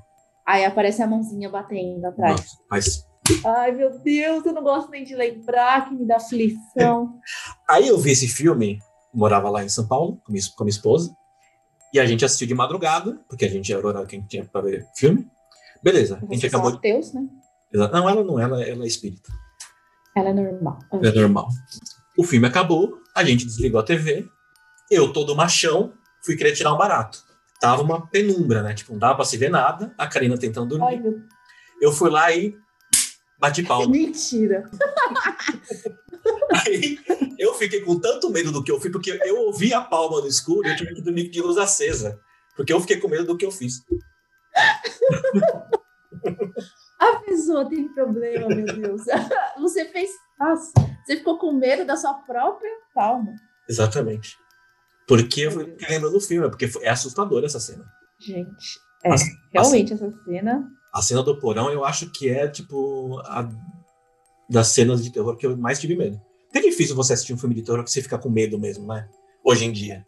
Aí aparece a mãozinha batendo atrás. Nossa, Mas Ai, meu Deus, eu não gosto nem de lembrar, que me dá aflição. aí eu vi esse filme, morava lá em São Paulo, com minha, com a minha esposa, e a gente assistiu de madrugada, porque a gente era o horário que a gente tinha pra ver filme. Beleza, a gente são acabou de. ateus, né? Exa- Não, ela não, ela, ela é espírita. Ela é normal. É normal. O filme acabou, a gente desligou a TV, eu todo machão, fui querer tirar um barato. Tava uma penumbra, né? Tipo, não dava pra se ver nada, a Karina tentando Ai, dormir. meu... Eu fui lá e bati palma. Mentira. Aí eu fiquei com tanto medo do que eu fiz, porque eu ouvi a palma no escuro e eu tive que dormir de luz acesa. Porque eu fiquei com medo do que eu fiz. A pessoa tem problema, meu Deus. Você fez. Nossa, você ficou com medo da sua própria palma. Exatamente. Porque eu fiquei lembrando do filme, porque é assustador essa cena. Gente, é. Assim- realmente, essa cena. A cena do porão, eu acho que é, tipo, a das cenas de terror que eu mais tive medo. É difícil você assistir um filme de terror que você fica com medo mesmo, né? Hoje em dia.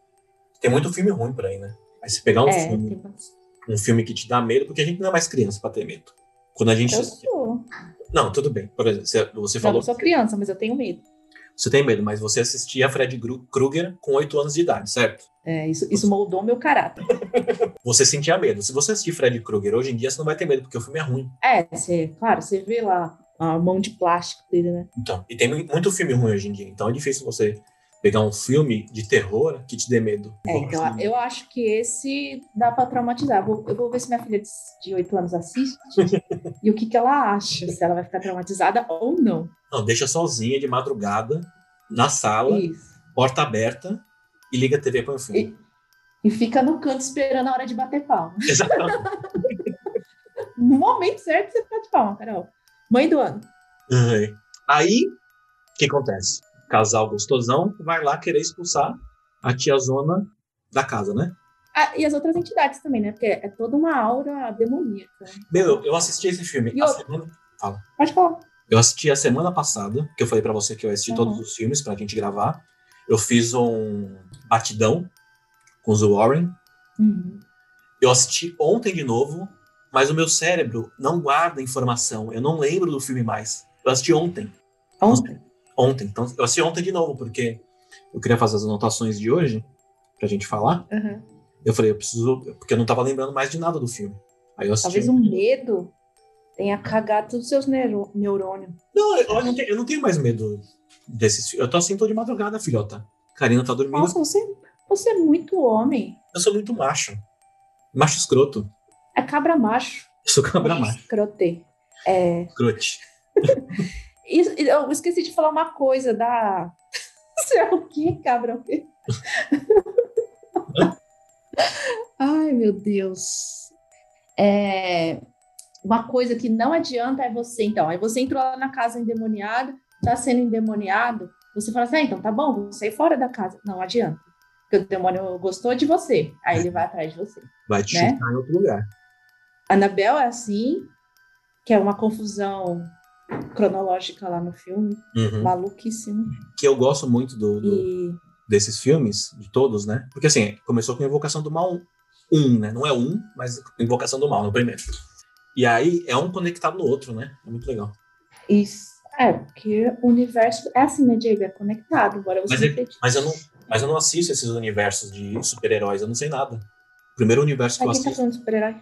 Tem muito filme ruim por aí, né? Aí você pegar um, é, filme, bastante. um filme que te dá medo, porque a gente não é mais criança pra ter medo. Quando a gente. Eu sou. Não, tudo bem. Por exemplo, você, você Eu falou não sou criança, mas eu tenho medo. você tem medo, mas você assistia Fred Gru- Krueger com 8 anos de idade, certo? É, isso, isso moldou meu caráter. Você sentia medo. Se você assistir Fred Krueger hoje em dia, você não vai ter medo, porque o filme é ruim. É, você, claro, você vê lá a mão de plástico dele, né? Então, e tem mu- muito filme ruim hoje em dia. Então é difícil você pegar um filme de terror que te dê medo. É, então eu acho que esse dá pra traumatizar. Vou- eu vou ver se minha filha de- de 8 anos assiste e o que, que ela acha, se ela vai ficar traumatizada ou não. Não, deixa sozinha de madrugada, na sala, Isso. porta aberta, e liga a TV para o filme. E, e fica no canto esperando a hora de bater palma. Exatamente. No momento certo, você bate palma, Carol. Mãe do ano. Ai. Aí, o que acontece? Casal gostosão vai lá querer expulsar a tiazona da casa, né? Ah, e as outras entidades também, né? Porque é toda uma aura demoníaca. Meu, eu, assisti esse filme. E a semana- Pode falar. eu assisti a semana passada, que eu falei pra você que eu assisti Uhum. todos os filmes pra gente gravar. Eu fiz um batidão com os Warren. Uhum. Eu assisti ontem de novo, mas o meu cérebro não guarda informação. Eu não lembro do filme mais. Eu assisti ontem. Ontem. Ontem. Então, eu assisti ontem de novo, porque eu queria fazer as anotações de hoje pra gente falar. Uhum. Eu falei, eu preciso. Porque eu não tava lembrando mais de nada do filme. Aí eu assisti. Talvez um medo tenha cagado todos os seus neuro- neurônios. Não, eu, eu não tenho, eu não tenho mais medo desses filmes. Eu tô assim, tô de madrugada, filhota. Karina tá dormindo. Nossa, você, você é muito homem. Eu sou muito macho. Macho escroto. É cabra macho. Eu sou cabra macho. Escrote. É, Escrote. e- e eu esqueci de falar uma coisa da. Você é o quê, cabra? O quê? Ai, meu Deus. É, uma coisa que não adianta é você, então. Aí você entrou lá na casa endemoniada, tá sendo endemoniado. Você fala assim, ah, então tá bom, vou sair fora da casa. Não adianta. Porque o demônio gostou de você. Aí ele vai atrás de você. Vai te Né? chutar em outro lugar. Anabel é assim, que é uma confusão cronológica lá no filme, Uhum. maluquíssimo. Que eu gosto muito do, do- E desses filmes, de todos, né? Porque assim, começou com Invocação do Mal 1, né? Não é um, mas Invocação do Mal, no primeiro. E aí é um conectado no outro, né? É muito legal. isso. É, porque o universo é assim, né, Diego? É conectado, embora você Mas não é-. Mas eu não, mas eu não assisto esses universos de super-heróis, eu não sei nada. O primeiro universo que eu tá assisto. falando de super-herói?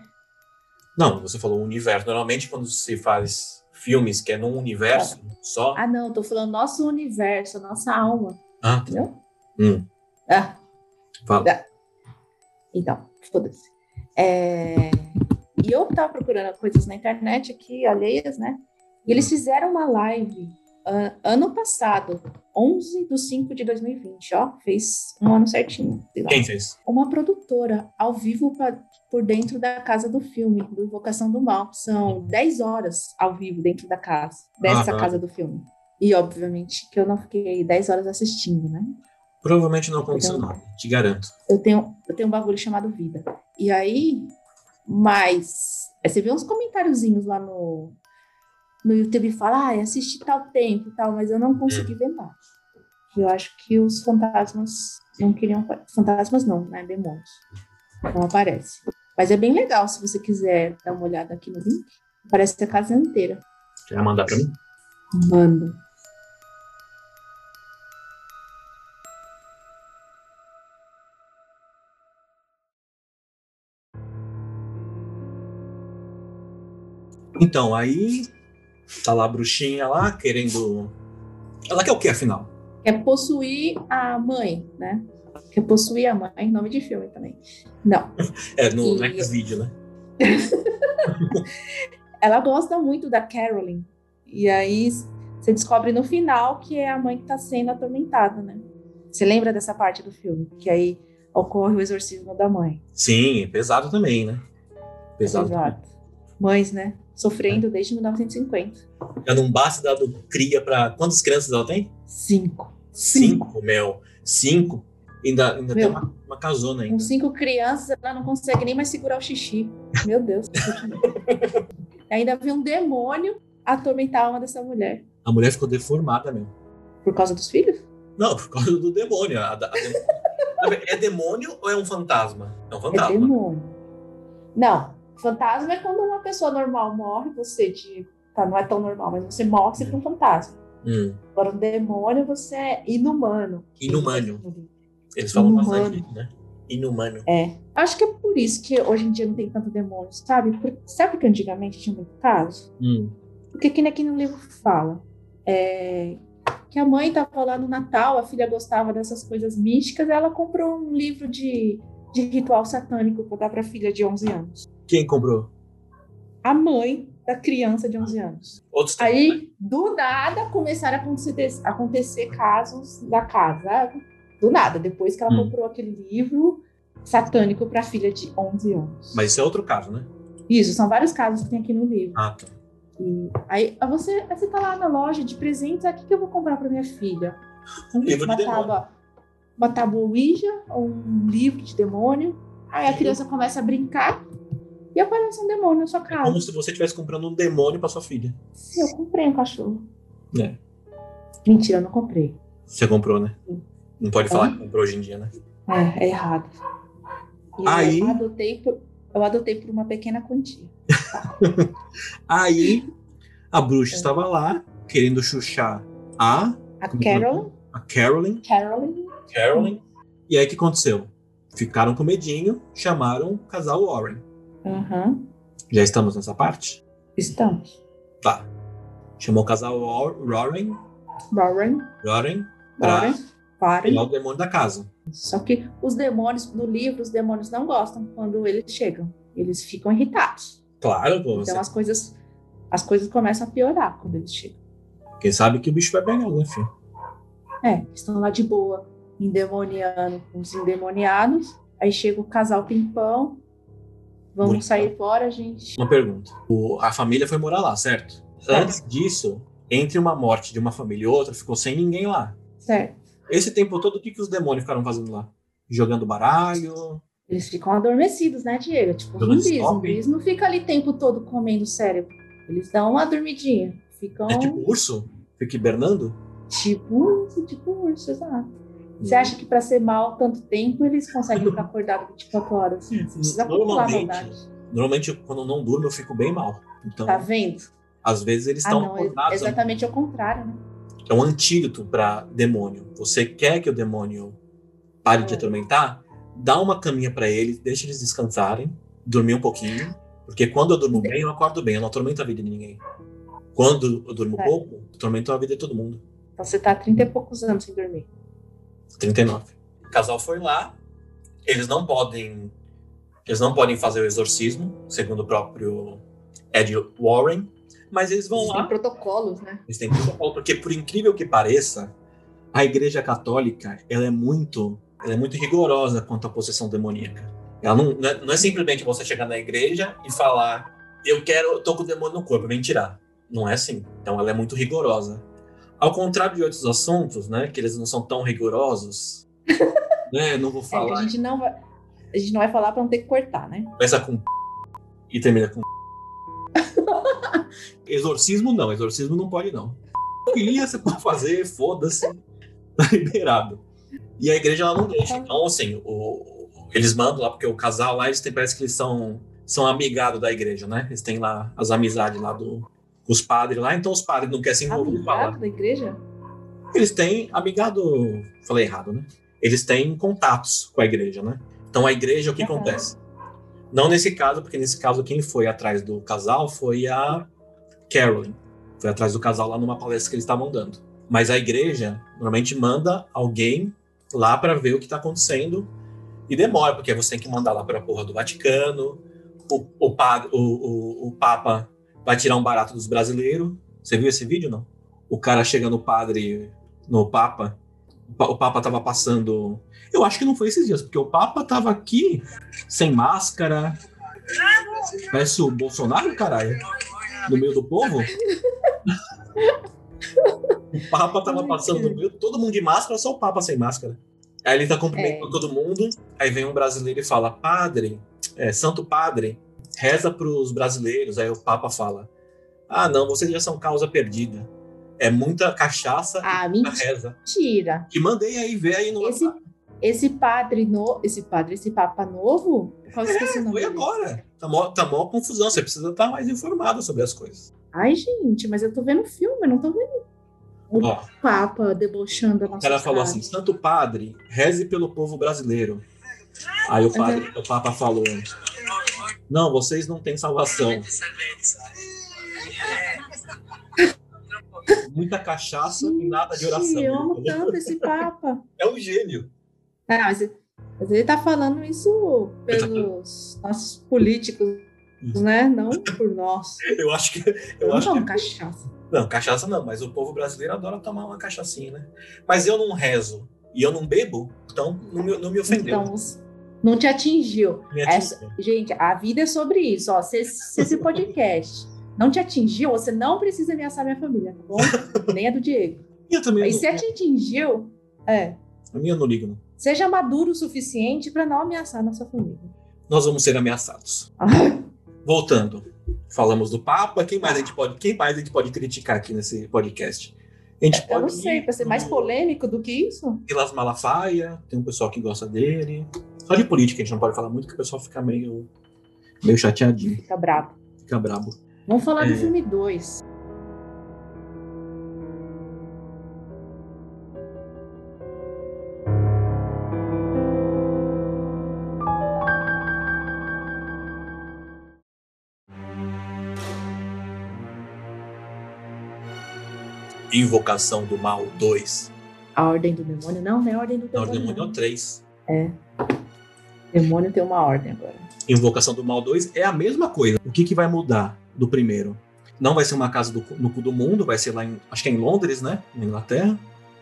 Não, você falou universo. Normalmente, quando se faz filmes que é num universo só. Ah, não, tô falando nosso universo, nossa alma, Ah, tá. entendeu? Hum, Ah, fala. então, foda-se. É, E eu tava procurando coisas na internet aqui, alheias, né? E eles fizeram uma live uh, ano passado, 11 de 5 de 2020, ó, fez um ano certinho. Quem fez? Uma produtora, ao vivo pra, por dentro da casa do filme, do Invocação do Mal. São 10 horas ao vivo dentro da casa, dessa Aham. casa do filme. E, obviamente, que eu não fiquei 10 horas assistindo, né? Provavelmente não aconteceu nada, te garanto. Eu tenho, eu tenho um bagulho chamado vida. E aí, mas você vê uns comentáriozinhos lá no, no YouTube fala, ah, assisti tal tempo tal, mas eu não consegui hum. ver nada. Eu acho que os fantasmas não queriam. Fantasmas não, né? Demônios. Não aparece. Mas é bem legal se você quiser dar uma olhada aqui no link. Parece a casa inteira. Quer mandar pra mim? Manda. Então, aí tá lá a bruxinha lá, querendo. Ela quer o que, afinal? Quer possuir a mãe, né? Quer possuir a mãe, nome de filme também. Não. É, no, e... no X-Video, né? ela gosta muito da Carolyn. E aí você descobre no final que é a mãe que tá sendo atormentada, né? Você lembra dessa parte do filme? Que aí ocorre o exorcismo da mãe. Sim, pesado também, né? Pesado. Exato. Mães, né? Sofrendo desde 1950. Já não basta dado cria para Quantas crianças ela tem? Cinco. Cinco, Cinco. Mel. Cinco. Ainda, ainda Meu, tem uma, uma casona ainda. Com cinco crianças, ela não consegue nem mais segurar o xixi. Meu Deus. ainda vem um demônio atormentar a alma dessa mulher. A mulher ficou deformada mesmo. Por causa dos filhos? Não, por causa do demônio. A, a, a, é demônio ou é um fantasma? É um fantasma. É demônio. Não, fantasma é quando uma pessoa normal morre, você de, tá, não é tão normal, mas você morre, você hum. um fantasma. Hum. Agora, um demônio, você é inumano. Inumano. Eles falam inumano. bastante, né? Inumano. É. Acho que é por isso que hoje em dia não tem tanto demônio, sabe? Porque, sabe que antigamente tinha muito caso? Hum. Porque que nem aqui no livro fala. É, que a mãe estava lá no Natal, a filha gostava dessas coisas místicas, ela comprou um livro de, de ritual satânico para dar para a filha de 11 anos. Quem comprou? A mãe da criança de 11 anos. Outros Aí, do nada, começaram a acontecer, acontecer casos da casa. Do nada, depois que ela hum. comprou aquele livro satânico para a filha de 11 anos. Mas isso é outro caso, né? Isso, são vários casos que tem aqui no livro. Ah, tá. E aí você, você tá lá na loja de presentes, o que, que eu vou comprar para minha filha? Um livro uma de tábua. Uma tábua Ouija, ou um livro de demônio. Aí a criança começa a brincar e aparece um demônio na sua casa. É como se você estivesse comprando um demônio para sua filha. Sim, eu comprei um cachorro. É. Mentira, eu não comprei. Você comprou, né? Sim. Não pode falar que comprou hoje em dia, né? É, é errado. E Aí... eu, adotei por, eu adotei por uma pequena quantia. Aí a bruxa é. estava lá querendo chuchar a. A Carolyn. A Carolyn. Carolyn. Carolyn. E aí o que aconteceu? Ficaram com medinho, chamaram o casal Warren. Uhum. Já estamos nessa parte? Estamos. Tá. Chamou o casal Warren. Warren. Warren. Pra Warren. O demônio da casa. Só que os demônios, no livro, os demônios não gostam quando eles chegam. Eles ficam irritados. Claro, pô. Então você... as coisas as coisas começam a piorar quando eles chegam. Quem sabe que o bicho vai pegar, né, filho? É, estão lá de boa, endemoniando com os endemoniados. Aí chega o casal pimpão, Vamos Muito sair bom. fora, gente. Uma pergunta. O, a família foi morar lá, certo? certo? Antes disso, entre uma morte de uma família e outra, ficou sem ninguém lá. Certo. Esse tempo todo, o que, que os demônios ficaram fazendo lá? Jogando baralho? Eles ficam adormecidos, né, Diego? Tipo, zumbis. Zumbis não fica ali o tempo todo comendo cérebro. Eles dão uma dormidinha. Ficam... É tipo urso? Fica hibernando? Tipo urso, tipo urso, exato. Você acha que para ser mal tanto tempo eles conseguem ficar acordados 24 horas? Sim, você precisa normalmente, normalmente, quando eu não durmo, eu fico bem mal. Então, tá vendo? Às vezes eles estão ah, acordados. Exatamente ao contrário, né? É um antídoto para demônio. Você quer que o demônio pare de atormentar? Dá uma caminha para eles, deixa eles descansarem, dormir um pouquinho. Porque quando eu durmo bem, eu acordo bem, eu não atormento a vida de ninguém. Quando eu durmo é. pouco, eu atormento a vida de todo mundo. Então você tá há 30 e poucos anos sem dormir. 39. O casal foi lá, eles não podem eles não podem fazer o exorcismo, segundo o próprio Ed Warren, Mas eles vão Eles lá. têm protocolos, né? Eles têm protocolo, porque por incrível que pareça, a Igreja Católica ela é muito, ela é muito rigorosa quanto à possessão demoníaca. Ela não, não, é, não é simplesmente você chegar na igreja e falar, eu quero, eu tô com o demônio no corpo, vem tirar. Não é assim. Então ela é muito rigorosa. Ao contrário de outros assuntos, né, que eles não são tão rigorosos, né, não vou É, falar. a gente não vai. A gente não vai falar pra não ter que cortar, né? Começa com e termina com Exorcismo não, exorcismo não pode não. Queria você pode fazer, foda-se, tá liberado. E a igreja ela não deixa. Então, assim, o- eles mandam lá, porque o casal lá, eles têm, parece que eles são, são amigados da igreja, né? Eles têm lá as amizades lá do, os padres lá, então os padres não querem se envolver e falar. Amigado da igreja? Eles têm amigado. Falei errado, né? Eles têm contatos com a igreja, né? Então a igreja, o que acontece? Não nesse caso, porque nesse caso quem foi atrás do casal foi a Carolyn. Foi atrás do casal lá numa palestra que eles estavam dando. Mas a igreja normalmente manda alguém lá para ver o que está acontecendo e demora, porque você tem que mandar lá para a porra do Vaticano. O, o, o, o, Papa vai tirar um barato dos brasileiros. Você viu esse vídeo, não? O cara chega no padre, no Papa. O Pa- O Papa tava passando. Eu acho que não foi esses dias, porque o Papa tava aqui sem máscara. Parece o Bolsonaro, caralho. No meio do povo. O Papa tava passando no meio, todo mundo de máscara, só o Papa sem máscara. Aí ele tá cumprimentando É. todo mundo, aí vem um brasileiro e fala: Padre, é, Santo Padre, reza pros brasileiros. Aí o Papa fala: Ah, não, vocês já são causa perdida. É muita cachaça Ah, e muita reza. mentira. Te mandei aí ver aí no Esse, esse padre no, esse padre, esse papa novo, eu esqueci o nome Foi agora. Tá mó, tá mó confusão. Você precisa estar mais informado sobre as coisas. Ai, gente, mas eu tô vendo filme, eu não tô vendo o Ó, papa debochando a o nossa cara falou assim: Santo Padre, reze pelo povo brasileiro. Aí o, padre, o Papa falou: Não, vocês não têm salvação. Muita cachaça e nada de oração. Eu amo tanto esse papa. É um gênio. Ah, mas, mas ele tá falando isso pelos nossos políticos, né? Não por nós. Eu acho que. Eu Eu não acho que cachaça. Não, cachaça não, mas o povo brasileiro adora tomar uma cachaçinha, né? Mas eu não rezo e eu não bebo, então não me, não me ofendeu. Então, não te atingiu. Atingiu. Gente, a vida é sobre isso. Ó, se, se esse podcast não te atingiu, você não precisa ameaçar minha família, tá bom? Nem a do Diego. E eu também E não, se te atingiu, é, a minha eu não ligo, não. Seja maduro o suficiente para não ameaçar nossa família. Nós vamos ser ameaçados. Voltando, falamos do Papa. Quem mais a gente pode, quem mais a gente pode criticar aqui nesse podcast? A gente Eu pode não sei, para ser mais polêmico do que isso. Silas Malafaia, tem um pessoal que gosta dele. Só de política a gente não pode falar muito, que o pessoal fica meio, meio chateadinho, Fica bravo. fica brabo. Vamos falar do É. filme 2. Invocação do Mal 2. A Ordem do Demônio. Não, não é a Ordem do Não, o Demônio. demônio é o não. 3. Demônio tem uma ordem agora. Invocação do Mal 2 é a mesma coisa. O que, que vai mudar do primeiro? Não vai ser uma casa do, no cu do mundo, vai ser lá em. Acho que é em Londres, né? Na Inglaterra.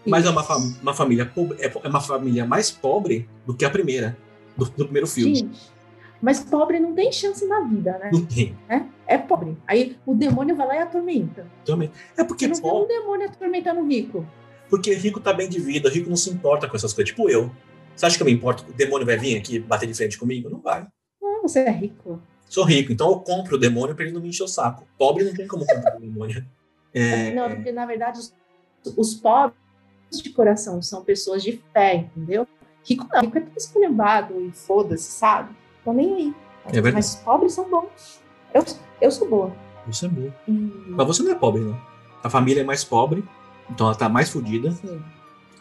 Mas é uma, uma família pobre, é é uma família mais pobre do que a primeira. Do, do primeiro filme. Gente, mas pobre não tem chance na vida, né? Não tem. É, é pobre. Aí o demônio vai lá e atormenta. Também. É porque, não tem pobre, um demônio atormentando o rico. porque rico tá bem de vida, rico não se importa com essas coisas. Tipo eu. Você acha que eu me importo? O demônio vai vir aqui bater de frente comigo? Não vai. Ah, você é rico. Sou rico, então eu compro o demônio pra ele não me encher o saco. Pobre não tem como comprar o demônio. É, Não, porque na verdade os, os pobres de coração são pessoas de fé, entendeu? Rico não, rico é tudo esculhambado e foda-se, sabe? Tô nem aí. É verdade. Mas pobres são bons. Eu, eu sou boa. Você é bom. E, Mas você não é pobre, não. A família é mais pobre, então ela tá mais fodida.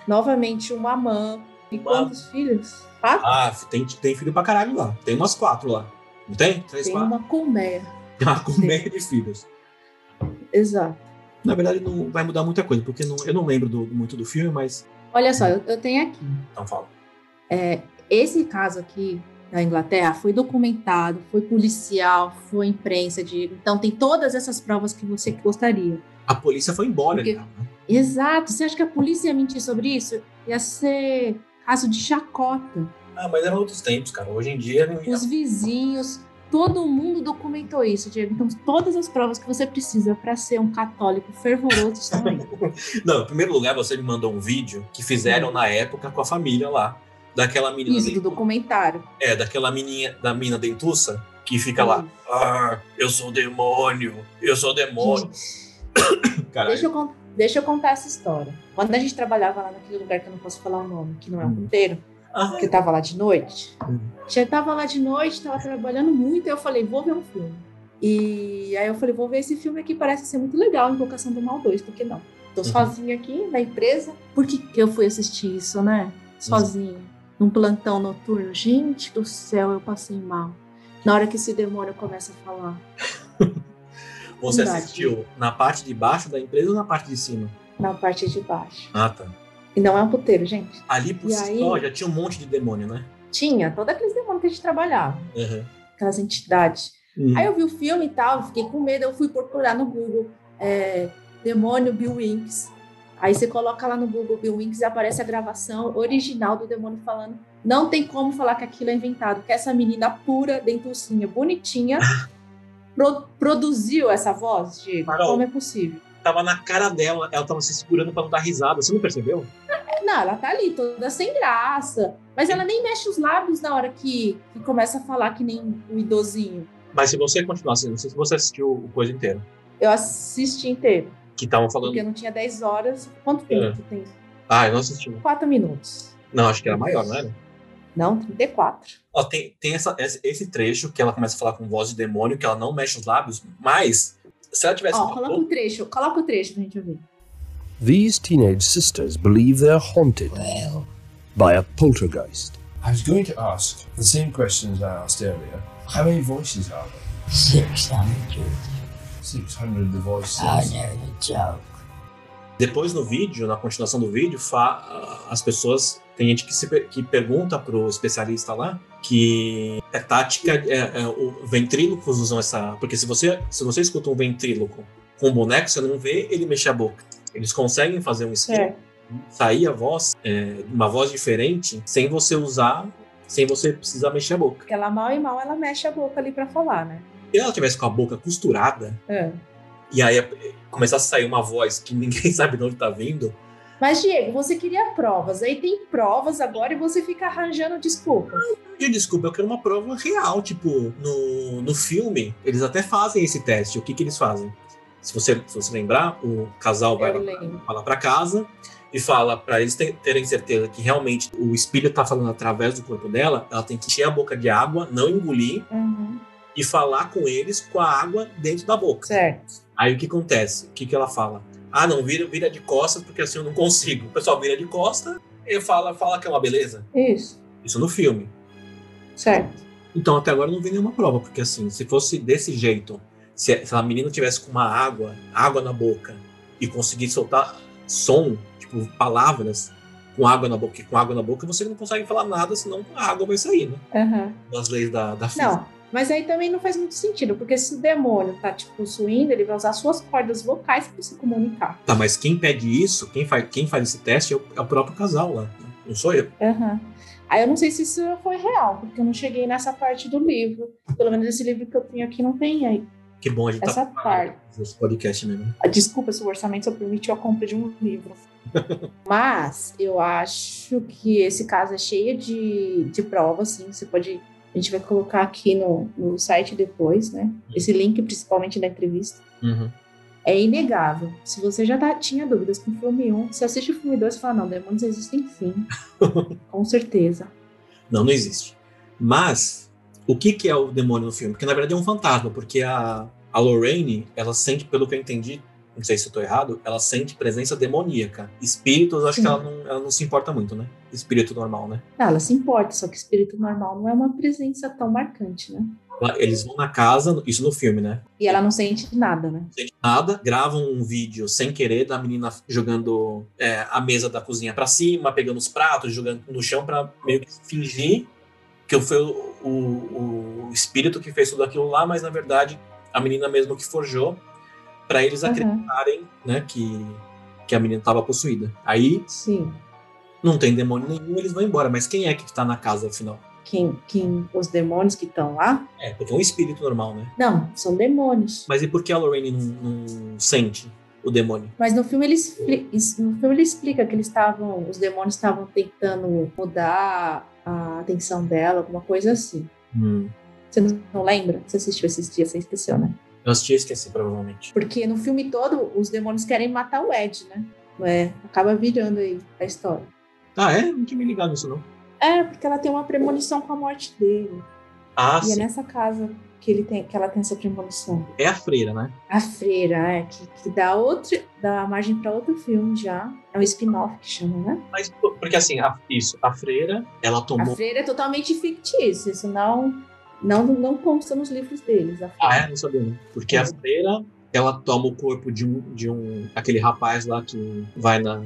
novamente, uma mãe. E Uma- quantos filhos? Quatro? Ah, tem, tem filho pra caralho lá. Tem umas quatro lá. Não tem? Três, Tem quatro? uma colmeia. Tem uma colmeia de filhos. Exato. Na verdade, não vai mudar muita coisa, porque não- eu não lembro do- muito do filme, mas. Olha só, eu, eu tenho aqui. Então fala. Esse caso aqui na Inglaterra foi documentado, foi policial, foi imprensa, Diego. Então tem todas essas provas que você gostaria. A polícia foi embora. Porque... Né? Exato. Você acha que a polícia ia mentir sobre isso? Ia ser caso de chacota. Ah, mas eram outros tempos, cara. Hoje em dia. Os vizinhos, todo mundo documentou isso, Diego. Então, todas as provas que você precisa para ser um católico fervoroso estão aí. Não, em primeiro lugar, você me mandou um vídeo que fizeram na época com a família lá. Daquela menina. Isso, do documentário. É, daquela menina, da mina dentuça, que fica lá. Ah, eu sou demônio, eu sou demônio. Deixa eu, deixa eu contar essa história. Quando a gente trabalhava lá naquele lugar que eu não posso falar o nome, que não é um puteiro, uhum. que tava lá de noite. Uhum. Já tava lá de noite, tava trabalhando muito, e eu falei, vou ver um filme. E aí eu falei, vou ver esse filme aqui, parece ser muito legal, Invocação do Mal 2, por que não? Tô uhum. sozinha aqui na empresa. Por que, que eu fui assistir isso, né? Sozinha num plantão noturno. Gente do céu, eu passei mal. Na hora que esse demônio começa a falar. Você assistiu na parte de baixo da empresa ou na parte de cima? Na parte de baixo. Ah, tá. E não é um puteiro, gente. Ali por si só já tinha um monte de demônio, né? Tinha, todos aqueles demônios que a gente trabalhava. Uhum. Aquelas entidades. Uhum. Aí eu vi o filme e tal, fiquei com medo, eu fui procurar no Google é, Demônio Bill Winks. Aí você coloca lá no Google Bill Winks e aparece a gravação original do demônio falando. Não tem como falar que aquilo é inventado, que essa menina pura, dentucinha, bonitinha, pro, produziu essa voz, Diego. Carol, como é possível? Tava na cara dela, ela tava se segurando para não dar risada, você não percebeu? Não, ela tá ali toda sem graça, mas ela nem mexe os lábios na hora que, que começa a falar que nem o idosinho. Mas se você continuar assistindo, não sei se você assistiu o coisa inteiro. Eu assisti inteiro que estavam falando. Porque não tinha 10 horas. Quanto tempo é. tem? Ah, eu não assisti. 4 minutos. Não, acho que era maior, não era? Não, 34. Ó, tem tem essa, esse trecho que ela começa a falar com voz de demônio, que ela não mexe os lábios, mas se ela tivesse. Ó, coloca o trecho, coloca o trecho pra gente ouvir. These teenage sisters believe they're haunted well. by a poltergeist. I was going to ask the same questions I asked earlier. How many voices are there? 600. 600 The Voices. Oh, no, joke. Depois no vídeo, na continuação do vídeo, as pessoas tem gente que, se, que pergunta pro especialista lá que é tática, é, é, o ventrílocos usam essa. Porque se você, se você escuta um ventríloco com um boneco, você não vê ele mexer a boca. Eles conseguem fazer um esquema, é. sair a voz, é, uma voz diferente, sem você usar, sem você precisar mexer a boca. Porque ela mal e mal ela mexe a boca ali para falar, né? Se ela tivesse com a boca costurada, é. e aí começasse a sair uma voz que ninguém sabe de onde tá vindo. Mas, Diego, você queria provas. Aí tem provas agora e você fica arranjando desculpas. De desculpa, eu quero uma prova real. Tipo, no, no filme, eles até fazem esse teste. O que, que eles fazem? Se você, se você lembrar, o casal vai lá, para casa e fala para eles terem certeza que realmente o espírito tá falando através do corpo dela, ela tem que encher a boca de água, não engolir. Uhum e falar com eles com a água dentro da boca. Certo. Aí o que acontece? O que, que ela fala? Ah, não, vira, vira de costas, porque assim eu não consigo. O pessoal vira de costas e fala, fala que é uma beleza. Isso. Isso no filme. Certo. Então até agora não vi nenhuma prova, porque assim, se fosse desse jeito, se, se a menina tivesse com uma água, água na boca, e conseguisse soltar som, tipo, palavras, com água na boca, com água na boca você não consegue falar nada, senão a água vai sair, né? Uhum. Das leis da, da física. Não, mas aí também não faz muito sentido, porque se o demônio tá te possuindo, ele vai usar suas cordas vocais para se comunicar. Tá, mas quem pede isso, quem faz, quem faz esse teste é o, é o próprio casal lá. Não sou eu. Uhum. Aí eu não sei se isso foi real, porque eu não cheguei nessa parte do livro. Pelo menos esse livro que eu tenho aqui não tem aí. Que bom a gente tá Essa tá parte. Esse podcast mesmo. Ah, desculpa se o orçamento só permitiu a compra de um livro. Mas eu acho que esse caso é cheio de, de provas, sim. Você pode a gente vai colocar aqui no, no site depois, né? Esse link, principalmente da entrevista. Uhum. É inegável. Se você já tá, tinha dúvidas com o filme 1, você assiste o filme 2 e fala, não, demônios existem sim. com certeza. Não, não existe. Mas, o que, que é o demônio no filme? Porque, na verdade, é um fantasma, porque a, a Lorraine, ela sente, pelo que eu entendi, não sei se eu tô errado, ela sente presença demoníaca. Espíritos, acho Sim. que ela não, ela não se importa muito, né? Espírito normal, né? Não, ela se importa, só que espírito normal não é uma presença tão marcante, né? Eles vão na casa, isso no filme, né? E ela não sente nada, né? Não sente nada, gravam um vídeo sem querer da menina jogando é, a mesa da cozinha para cima, pegando os pratos, jogando no chão para meio que fingir que foi o, o, o espírito que fez tudo aquilo lá, mas na verdade a menina mesmo que forjou para eles uhum. acreditarem, né, que, que a menina estava possuída. Aí, Sim. não tem demônio nenhum, eles vão embora. Mas quem é que está na casa afinal? Quem, quem, os demônios que estão lá? É, porque é um espírito normal, né? Não, são demônios. Mas e por que a Lorraine não, não sente o demônio? Mas no filme ele explica, no filme ele explica que eles estavam, os demônios estavam tentando mudar a atenção dela, alguma coisa assim. Hum. Você não lembra? Você assistiu esses dias, você esqueceu, né? Eu assisti e esqueci, provavelmente. Porque no filme todo, os demônios querem matar o Ed, né? É, acaba virando aí a história. Ah, é? Não tinha me ligado nisso, não. É, porque ela tem uma premonição com a morte dele. Ah, e sim. é nessa casa que, ele tem, que ela tem essa premonição. É a freira, né? A freira, é, que, que dá, outro, dá margem para outro filme já. É um spin-off que chama, né? Mas, porque assim, a, isso, a freira, ela tomou. A freira é totalmente fictício, isso não, não, não consta nos livros deles. Ah, é? Não sabia, não. Porque é. a freira, ela toma o corpo de um, de um. aquele rapaz lá que vai na,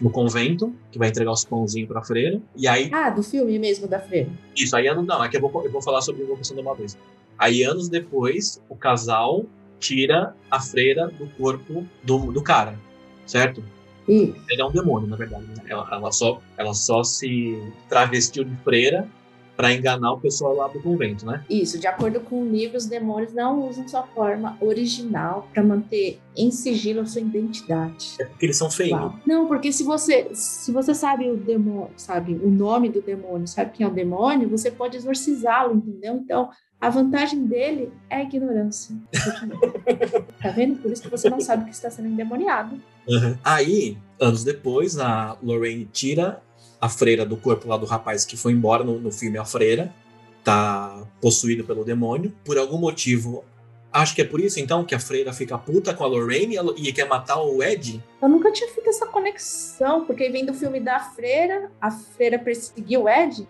no convento, que vai entregar os pãozinhos pra freira. E aí. Ah, do filme mesmo da freira. Isso, aí não, é que eu vou, eu vou falar sobre a invocação de uma vez. Aí, anos depois, o casal tira a freira do corpo do, do cara, certo? Isso. Ele é um demônio, na verdade. Né? Ela, ela, só, ela só se travestiu de freira para enganar o pessoal lá do convento, né? Isso, de acordo com o livro, os demônios não usam sua forma original para manter em sigilo a sua identidade. É porque eles são feios. Não, porque se você se você sabe o demônio, sabe o nome do demônio, sabe quem é o demônio, você pode exorcizá-lo, entendeu? Então, a vantagem dele é a ignorância. tá vendo? Por isso que você não sabe que está sendo endemoniado. Uhum. Aí, anos depois, a Lorraine tira a freira do corpo lá do rapaz que foi embora no, no filme A Freira. Tá possuído pelo demônio. Por algum motivo, acho que é por isso então que a freira fica puta com a Lorraine e quer matar o Ed. Eu nunca tinha feito essa conexão, porque vem do filme da freira, a freira perseguiu o Ed.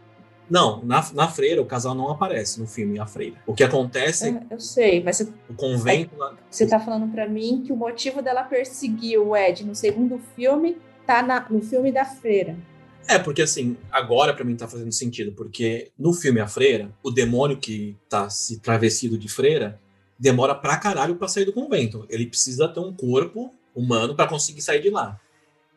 Não, na, na freira o casal não aparece no filme A Freira. O que acontece é. Eu sei, mas. Você, o convento. É, você tá falando para mim que o motivo dela perseguir o Ed no segundo filme tá na, no filme da freira. É, porque assim, agora para mim tá fazendo sentido, porque no filme A Freira, o demônio que tá se travestido de freira demora pra caralho pra sair do convento. Ele precisa ter um corpo humano para conseguir sair de lá.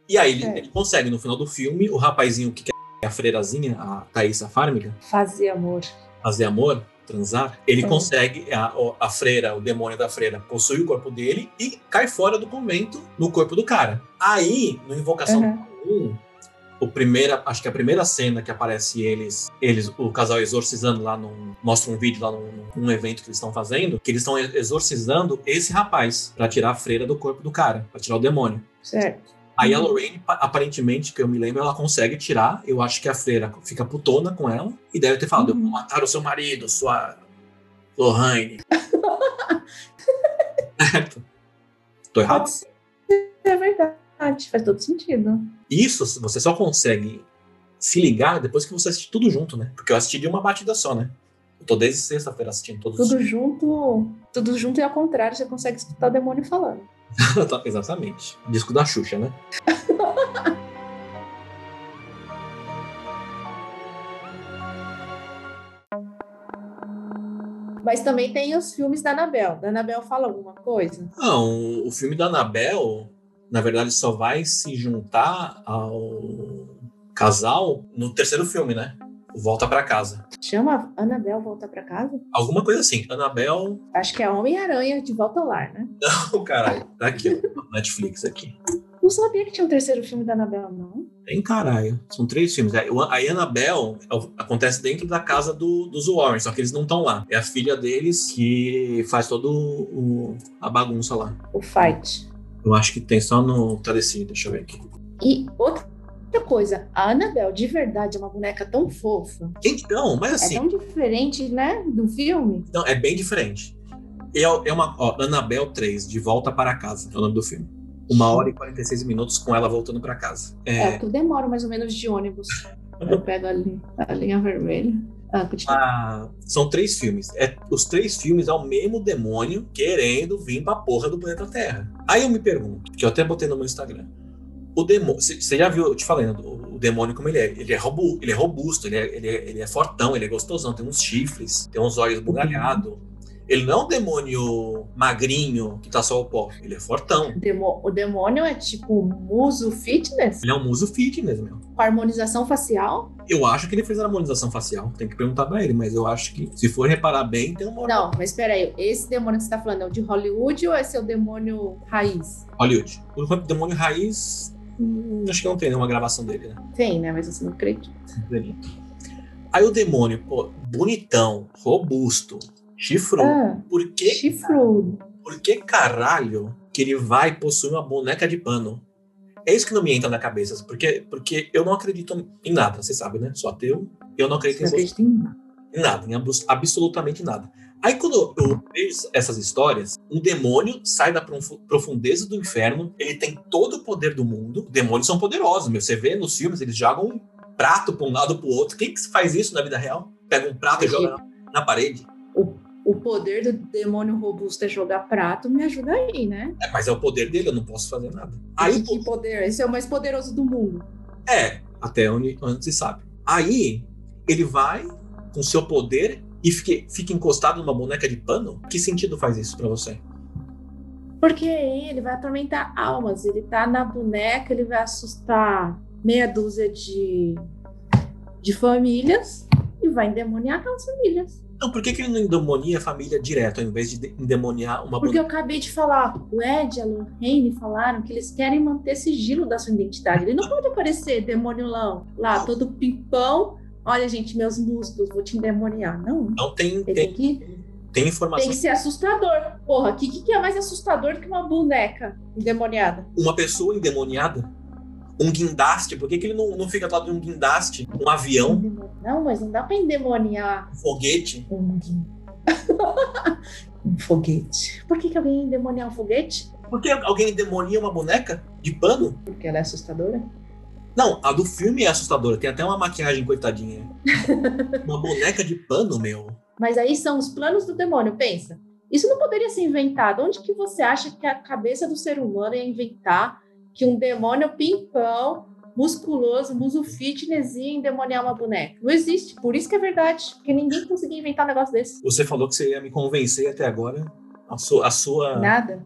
E aí ele, é. ele, consegue, no final do filme, o rapazinho que quer a freirazinha, a Thaisa Fármica. Fazer amor. Fazer amor, transar. Ele é. consegue, a, a freira, o demônio da freira, possui o corpo dele e cai fora do convento no corpo do cara. Aí, no Invocação uhum. 1, o primeira, acho que a primeira cena que aparece eles, eles o casal exorcizando lá num, mostra um vídeo lá num, num evento que eles estão fazendo, que eles estão exorcizando esse rapaz para tirar a freira do corpo do cara, para tirar o demônio. Certo. Aí a Lorraine, aparentemente, que eu me lembro, ela consegue tirar. Eu acho que a freira fica putona com ela e deve ter falado: uhum. Eu vou matar o seu marido, sua Lorraine. certo? Tô errado? É verdade faz todo sentido. Isso você só consegue se ligar depois que você assistir tudo junto, né? Porque eu assisti de uma batida só, né? Eu tô desde sexta-feira assistindo todos Tudo junto, tudo junto e ao contrário, você consegue escutar o demônio falando. Exatamente. Disco da Xuxa, né? Mas também tem os filmes da Anabel. Da Anabel fala alguma coisa? Não, o filme da Anabel na verdade, só vai se juntar ao casal no terceiro filme, né? Volta para casa. Chama Anabel Volta para Casa? Alguma coisa assim. Anabel. Acho que é Homem-Aranha de Volta ao Lar, né? Não, caralho. Tá aqui, ó. Netflix aqui. Não sabia que tinha um terceiro filme da Anabel, não. Tem caralho. São três filmes. A Anabel acontece dentro da casa do, dos Warren, só que eles não estão lá. É a filha deles que faz todo o, a bagunça lá. O fight. Eu acho que tem só no Telecine, deixa eu ver aqui. E outra coisa, a Annabelle de verdade é uma boneca tão fofa. Então, mas assim. É tão diferente, né, do filme. Não, é bem diferente. É, é uma. Ó, Annabelle 3, De Volta para Casa, é o nome do filme. Uma hora e 46 minutos com ela voltando para casa. É, é que eu demoro mais ou menos de ônibus. eu pego ali a linha vermelha. Ah, ah, são três filmes. É, os três filmes é o mesmo demônio querendo vir pra porra do planeta Terra. Aí eu me pergunto, que eu até botei no meu Instagram. O demônio, você já viu, eu te falei, né, o demônio como ele é. Ele é, robu, ele é robusto, ele é, ele, é, ele é fortão, ele é gostosão, tem uns chifres, tem uns olhos bugalhados. Ele não é um demônio magrinho que tá só o pó. Ele é fortão. Demo, o demônio é tipo muso fitness? Ele é um muso fitness, meu. Com harmonização facial? Eu acho que ele fez a harmonização facial. Tem que perguntar pra ele, mas eu acho que, se for reparar bem, tem uma. Não, mas peraí. Esse demônio que você tá falando é o de Hollywood ou é o demônio raiz? Hollywood. O demônio raiz. Hum, acho que não tem nenhuma gravação dele, né? Tem, né? Mas você não acredita. Aí o demônio, pô, bonitão, robusto, Chifrudo. Ah, por que? Chifrudo. Por que caralho que ele vai possuir uma boneca de pano? É isso que não me entra na cabeça. Porque, porque eu não acredito em nada, você sabe, né? Sou ateu. Eu não acredito em, em nada. Em nada, em absolutamente nada. Aí quando eu vejo essas histórias, um demônio sai da profundeza do inferno, ele tem todo o poder do mundo. Demônios são poderosos, meu. Você vê nos filmes, eles jogam um prato para um lado para o outro. Quem que faz isso na vida real? Pega um prato e joga na, na parede. O o poder do demônio robusto é jogar prato, me ajuda aí, né? É, mas é o poder dele, eu não posso fazer nada. Aí que poder? Esse é o mais poderoso do mundo. É, até onde, onde se sabe. Aí ele vai com seu poder e fica, fica encostado numa boneca de pano? Que sentido faz isso para você? Porque aí ele vai atormentar almas. Ele tá na boneca, ele vai assustar meia dúzia de, de famílias e vai endemoniar aquelas famílias. Então, por que, que ele não endemonia a família direto, ao invés de endemoniar uma Porque eu acabei de falar, o Ed e a Lorraine falaram que eles querem manter sigilo da sua identidade. Ele não pode aparecer demoniolão lá, todo pimpão. Olha, gente, meus músculos, vou te endemoniar. Não. Não tem. Ele tem, tem que. Tem informação. Tem que ser assustador. Porra, o que, que é mais assustador do que uma boneca endemoniada? Uma pessoa endemoniada? Um guindaste, por que, que ele não, não fica lado de um guindaste, um avião? Não, mas não dá pra endemoniar. Um foguete? Um, um foguete. Por que, que alguém endemoniar um foguete? Por que alguém endemonia uma boneca de pano? Porque ela é assustadora? Não, a do filme é assustadora. Tem até uma maquiagem coitadinha. uma boneca de pano, meu. Mas aí são os planos do demônio, pensa. Isso não poderia ser inventado. Onde que você acha que a cabeça do ser humano ia inventar que um demônio pimpão, musculoso, muso fitness ia endemoniar uma boneca. Não existe. Por isso que é verdade. Porque ninguém conseguia inventar um negócio desse. Você falou que você ia me convencer até agora. A sua. A sua... Nada.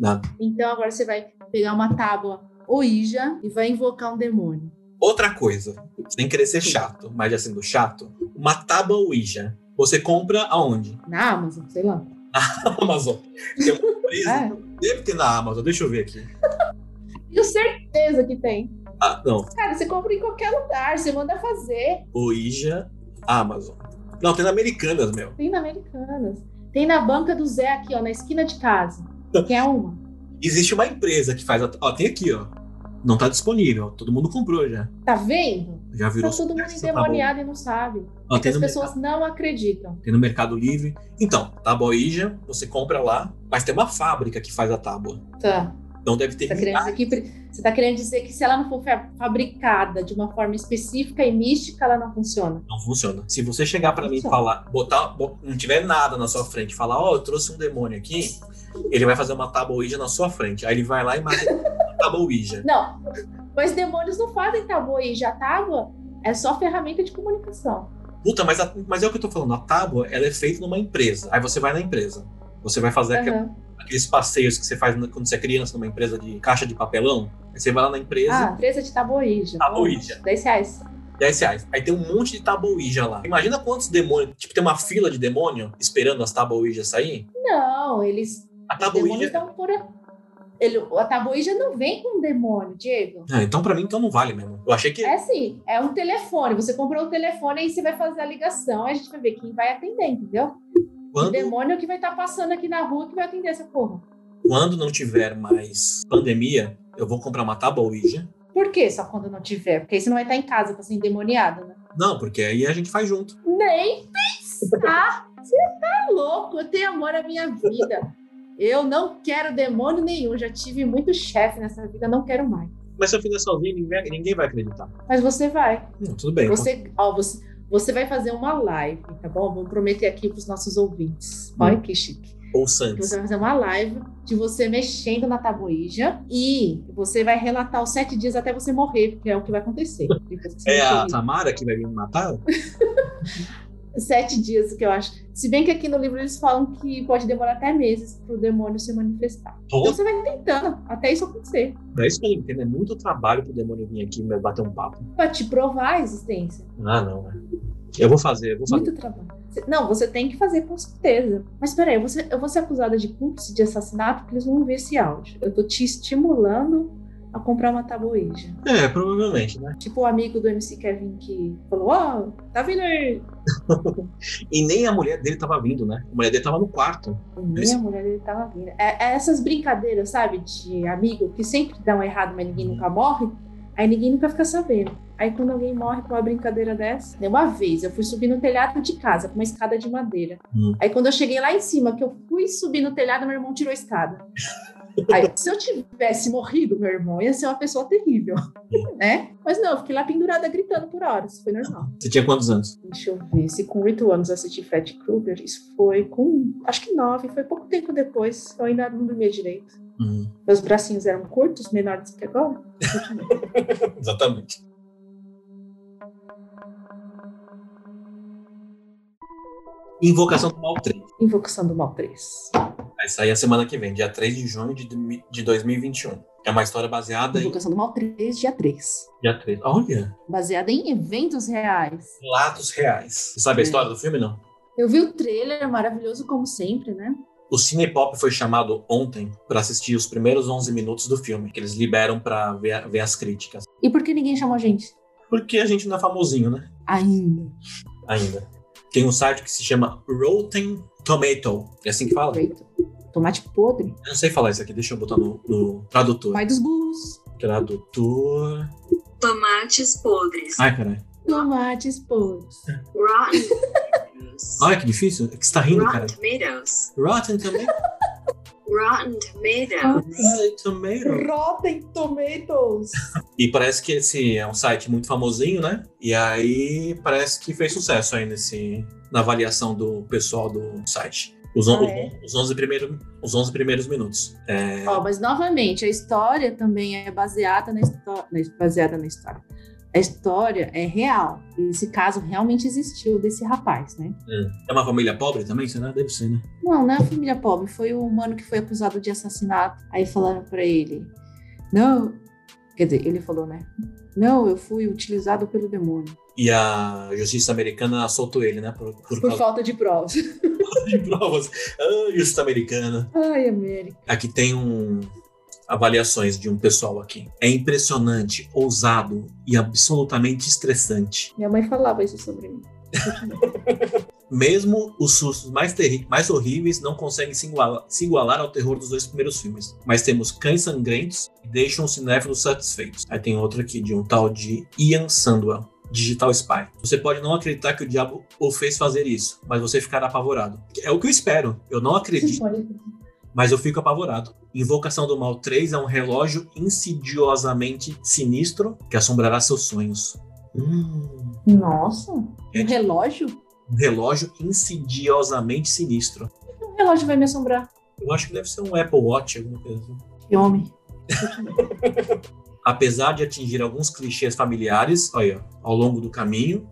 Nada. Então agora você vai pegar uma tábua Ouija e vai invocar um demônio. Outra coisa, sem querer ser chato, mas já sendo chato, uma tábua Ouija. Você compra aonde? Na Amazon, sei lá. Na Amazon. Tem uma empresa. é. Deve ter na Amazon, deixa eu ver aqui. Tenho certeza que tem. Ah, não. Cara, você compra em qualquer lugar, você manda fazer. Ouija, Amazon. Não, tem na Americanas, meu. Tem na Americanas. Tem na banca do Zé aqui, ó, na esquina de casa. Quer uma? Existe uma empresa que faz. A... Ó, tem aqui, ó. Não tá disponível. Todo mundo comprou já. Tá vendo? Já virou. Tá todo mundo endemoniado tá e não sabe. Ó, as pessoas mercado... não acreditam. Tem no Mercado Livre. Então, tábua Ouija, você compra lá, mas tem uma fábrica que faz a tábua. Tá. Então deve ter. Você está querendo, tá querendo, dizer que se ela não for fabricada de uma forma específica e mística, ela não funciona? Não funciona. Se você chegar para mim e falar, botar, não tiver nada na sua frente, falar, ó, oh, eu trouxe um demônio aqui, ele vai fazer uma tábua Ouija na sua frente. Aí ele vai lá e mata a tábua Ouija. Não, mas demônios não fazem tábua Ouija. A tábua é só ferramenta de comunicação. Puta, mas, a, mas é o que eu tô falando. A tábua, ela é feita numa empresa. Aí você vai na empresa. Você vai fazer uhum. aquela aqueles passeios que você faz quando você é criança numa empresa de caixa de papelão. Aí você vai lá na empresa. Ah, empresa de tabuíja. Tabuíja. 10 reais. 10 reais. Aí tem um monte de tabuíja lá. Imagina quantos demônios. Tipo, tem uma fila de demônio esperando as tabuíjas sair? Não, eles. A tabuíja. Por... Ele, a tabuíja não vem com um demônio, Diego. Ah, então para mim então não vale mesmo. Eu achei que. É sim, é um telefone. Você comprou o um telefone e você vai fazer a ligação, a gente vai ver quem vai atender, entendeu? Quando... O demônio que vai estar tá passando aqui na rua que vai atender essa porra. Quando não tiver mais pandemia, eu vou comprar uma tábua Ouija. Por que só quando não tiver? Porque aí você não vai estar em casa pra ser endemoniado, né? Não, porque aí a gente faz junto. Nem pensar! você tá louco, eu tenho amor à minha vida. Eu não quero demônio nenhum, já tive muito chefe nessa vida, não quero mais. Mas se eu fizer sozinho, ninguém, ninguém vai acreditar. Mas você vai. Não, tudo bem. Você, ó, você, você vai fazer uma live, tá bom? Vou prometer aqui para os nossos ouvintes. Olha hum. que chique. Ou Santos. Você vai fazer uma live de você mexendo na tabuija e você vai relatar os sete dias até você morrer, porque é o que vai acontecer. É a Samara que vai me matar? sete dias que eu acho. Se bem que aqui no livro eles falam que pode demorar até meses para o demônio se manifestar. Então você vai tentando até isso acontecer. É isso que eu entendo. É muito trabalho para o demônio vir aqui e bater um papo. Para te provar a existência. Ah, não, né? Eu vou fazer, eu vou fazer. Muito trabalho. Não, você tem que fazer com certeza. Mas peraí, eu vou ser, eu vou ser acusada de cúmplice de assassinato porque eles vão ver esse áudio. Eu tô te estimulando a comprar uma tabuija. É, provavelmente, né? Tipo o amigo do MC Kevin que falou, ó, oh, tá vindo aí. e nem a mulher dele tava vindo, né? A mulher dele tava no quarto. Nem Esse... a mulher dele tava vindo. É, é, essas brincadeiras, sabe, de amigo que sempre dão errado, mas ninguém nunca morre. Aí ninguém nunca fica sabendo. Aí quando alguém morre com uma brincadeira dessa, uma vez eu fui subir no telhado de casa com uma escada de madeira. Hum. Aí quando eu cheguei lá em cima, que eu fui subir no telhado, meu irmão tirou a escada. Aí, se eu tivesse morrido, meu irmão, ia ser uma pessoa terrível, né? Mas não, eu fiquei lá pendurada gritando por horas, foi normal. Você tinha quantos anos? Deixa eu ver, se com oito anos eu assisti Fred Krueger, isso foi com, acho que nove, foi pouco tempo depois, eu ainda não dormia direito. Uhum. Meus bracinhos eram curtos, menores do que agora. Exatamente. Invocação do Mal 3. Invocação do Mal 3. Vai sair a semana que vem, dia 3 de junho de, de 2021. É uma história baseada Invocação em. Invocação do Mal 3, dia 3. Dia 3. Olha. Baseada em eventos reais. Lados reais. Você sabe é. a história do filme, não? Eu vi o trailer, maravilhoso como sempre, né? O Cinepop foi chamado ontem para assistir os primeiros 11 minutos do filme, que eles liberam para ver, ver as críticas. E por que ninguém chamou a gente? Porque a gente não é famosinho, né? Ainda. Ainda. Tem um site que se chama Rotten Tomato. É assim que fala? Tomate podre. Eu não sei falar isso aqui, deixa eu botar no, no tradutor. Pai dos burros. Tradutor. Tomates podres. Ai, caralho. Tomates podres. Rotten tomatoes. Ai, que difícil. É que você tá rindo, Rotten cara. tomatoes. Rotten Tomatoes. Rotten tomatoes. Rotten Tomatoes. Rotten Tomatoes. E parece que esse é um site muito famosinho, né? E aí parece que fez sucesso aí nesse, na avaliação do pessoal do site. Os, ah, é? os, 11 primeiros, os 11 primeiros minutos. É... Oh, mas, novamente, a história também é baseada na, baseada na história a história é real. Esse caso realmente existiu desse rapaz, né? É, é uma família pobre também, será? Deve ser, né? Não, não é uma família pobre. Foi o humano que foi acusado de assassinato. Aí falaram para ele: Não. Quer dizer, ele falou, né? Não, eu fui utilizado pelo demônio. E a justiça americana soltou ele, né? Por, por, por falta de provas. falta de provas. Ah, justiça americana. Ai, América. Aqui tem um, avaliações de um pessoal aqui. É impressionante, ousado e absolutamente estressante. Minha mãe falava isso sobre mim. Mesmo os sustos mais, mais horríveis não conseguem se igualar, se igualar, ao terror dos dois primeiros filmes. Mas temos cães sangrentos que deixam os cinéfilos satisfeitos. Aí tem outro aqui de um tal de Ian Sandwell. Digital Spy. Você pode não acreditar que o diabo o fez fazer isso, mas você ficará apavorado. É o que eu espero. Eu não acredito mas eu fico apavorado. Invocação do Mal 3 é um relógio insidiosamente sinistro que assombrará seus sonhos. Hum. Nossa, é um relógio? Um relógio insidiosamente sinistro. Um relógio vai me assombrar? Eu acho que deve ser um Apple Watch, alguma coisa assim. Que homem. Apesar de atingir alguns clichês familiares, olha, ao longo do caminho,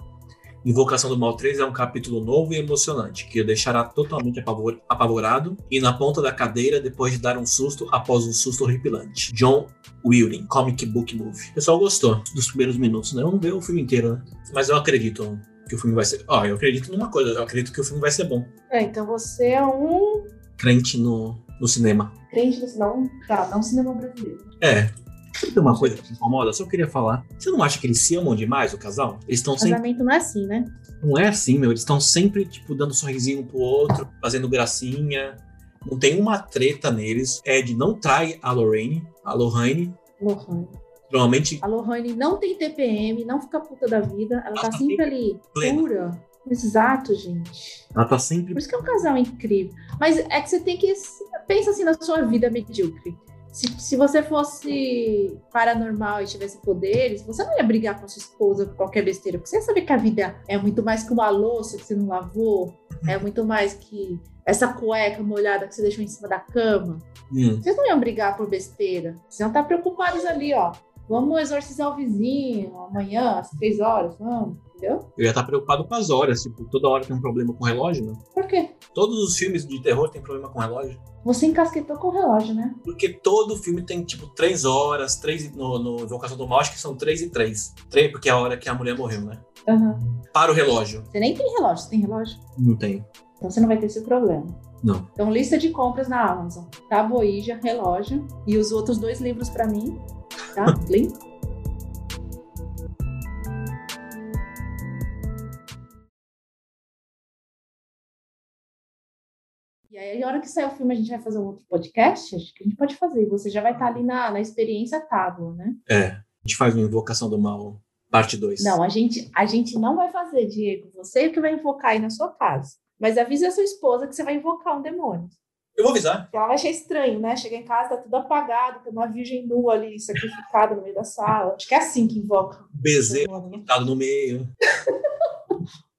Invocação do Mal 3 é um capítulo novo e emocionante, que o deixará totalmente apavor apavorado e na ponta da cadeira depois de dar um susto após um susto horripilante. John Wheeling, Comic Book Movie. O pessoal gostou dos primeiros minutos, né? Eu não vi o filme inteiro, né? Mas eu acredito que o filme vai ser. Ó, oh, eu acredito numa coisa, eu acredito que o filme vai ser bom. É, então você é um. Crente no, no cinema. Crente no cinema? Tá, não cinema brasileiro. É, tem uma coisa que me incomoda, só queria falar. Você não acha que eles se amam demais, o casal? Eles estão sempre. Casamento não é assim, né? Não é assim, meu. Eles estão sempre, tipo, dando um sorrisinho um pro outro, fazendo gracinha. Não tem uma treta neles. Ed não trai a Lorraine, a Lorraine. Lorraine. Normalmente. A Lorraine não tem TPM, não fica puta da vida. Ela, ela tá, tá sempre ali, plena. pura. Exato, gente. Ela tá sempre. Por isso que é um casal incrível. Mas é que você tem que. Pensa assim na sua vida medíocre se, se você fosse paranormal e tivesse poderes, você não ia brigar com a sua esposa por qualquer besteira, porque você ia saber que a vida é muito mais que uma louça que você não lavou, é muito mais que essa cueca molhada que você deixou em cima da cama. Hum. Vocês não iam brigar por besteira. Vocês iam estar preocupados ali, ó. Vamos exorcizar o vizinho amanhã, às três horas, vamos, entendeu? Eu ia estar preocupado com as horas, tipo, toda hora tem um problema com o relógio, né? Por quê? Todos os filmes de terror têm problema com o relógio. Você encasquetou com o relógio, né? Porque todo filme tem, tipo, três horas, três no, no Invocação do Mal, acho que são três e três. Três, porque é a hora que a mulher morreu, né? Aham. Para o relógio. Você nem tem relógio, você tem relógio? Não tem. Então você não vai ter esse problema. Não. Então, lista de compras na Amazon. Taboija, relógio e os outros dois livros pra mim. Tá? E aí, a hora que sair o filme, a gente vai fazer um outro podcast? Acho que a gente pode fazer. Você já vai estar ali na, na experiência tábua, né? É. A gente faz uma Invocação do Mal, parte 2. Não, a gente, a gente não vai fazer, Diego. Você que vai invocar aí na sua casa. Mas avise a sua esposa que você vai invocar um demônio. Eu vou avisar. Ela vai achar estranho, né? Chegar em casa, tá tudo apagado, tem uma virgem nua ali, sacrificada no meio da sala. Acho que é assim que invoca. Bezerro né? botado no meio.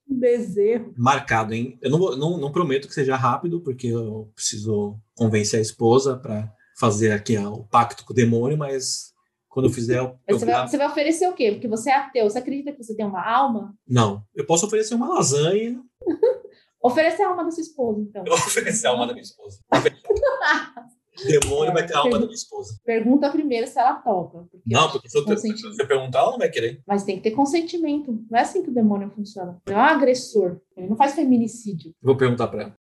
Um bezerro. Marcado, hein? Eu não, vou- não, não prometo que seja rápido, porque eu preciso convencer a esposa pra fazer aqui o pacto com o demônio, mas quando eu fizer, eu, eu você, vai, você vai oferecer o quê? Porque você é ateu. Você acredita que você tem uma alma? Não, eu posso oferecer uma lasanha. Oferece a alma da sua esposa, então. Eu vou oferecer a alma da minha esposa. O demônio vai ter a alma da minha esposa. Pergunta primeiro se ela topa. Porque Não, porque se eu perguntar, ela não vai querer. Mas tem que ter consentimento. Não é assim que o demônio funciona. Ele é um agressor. Ele não faz feminicídio. Vou perguntar pra ela.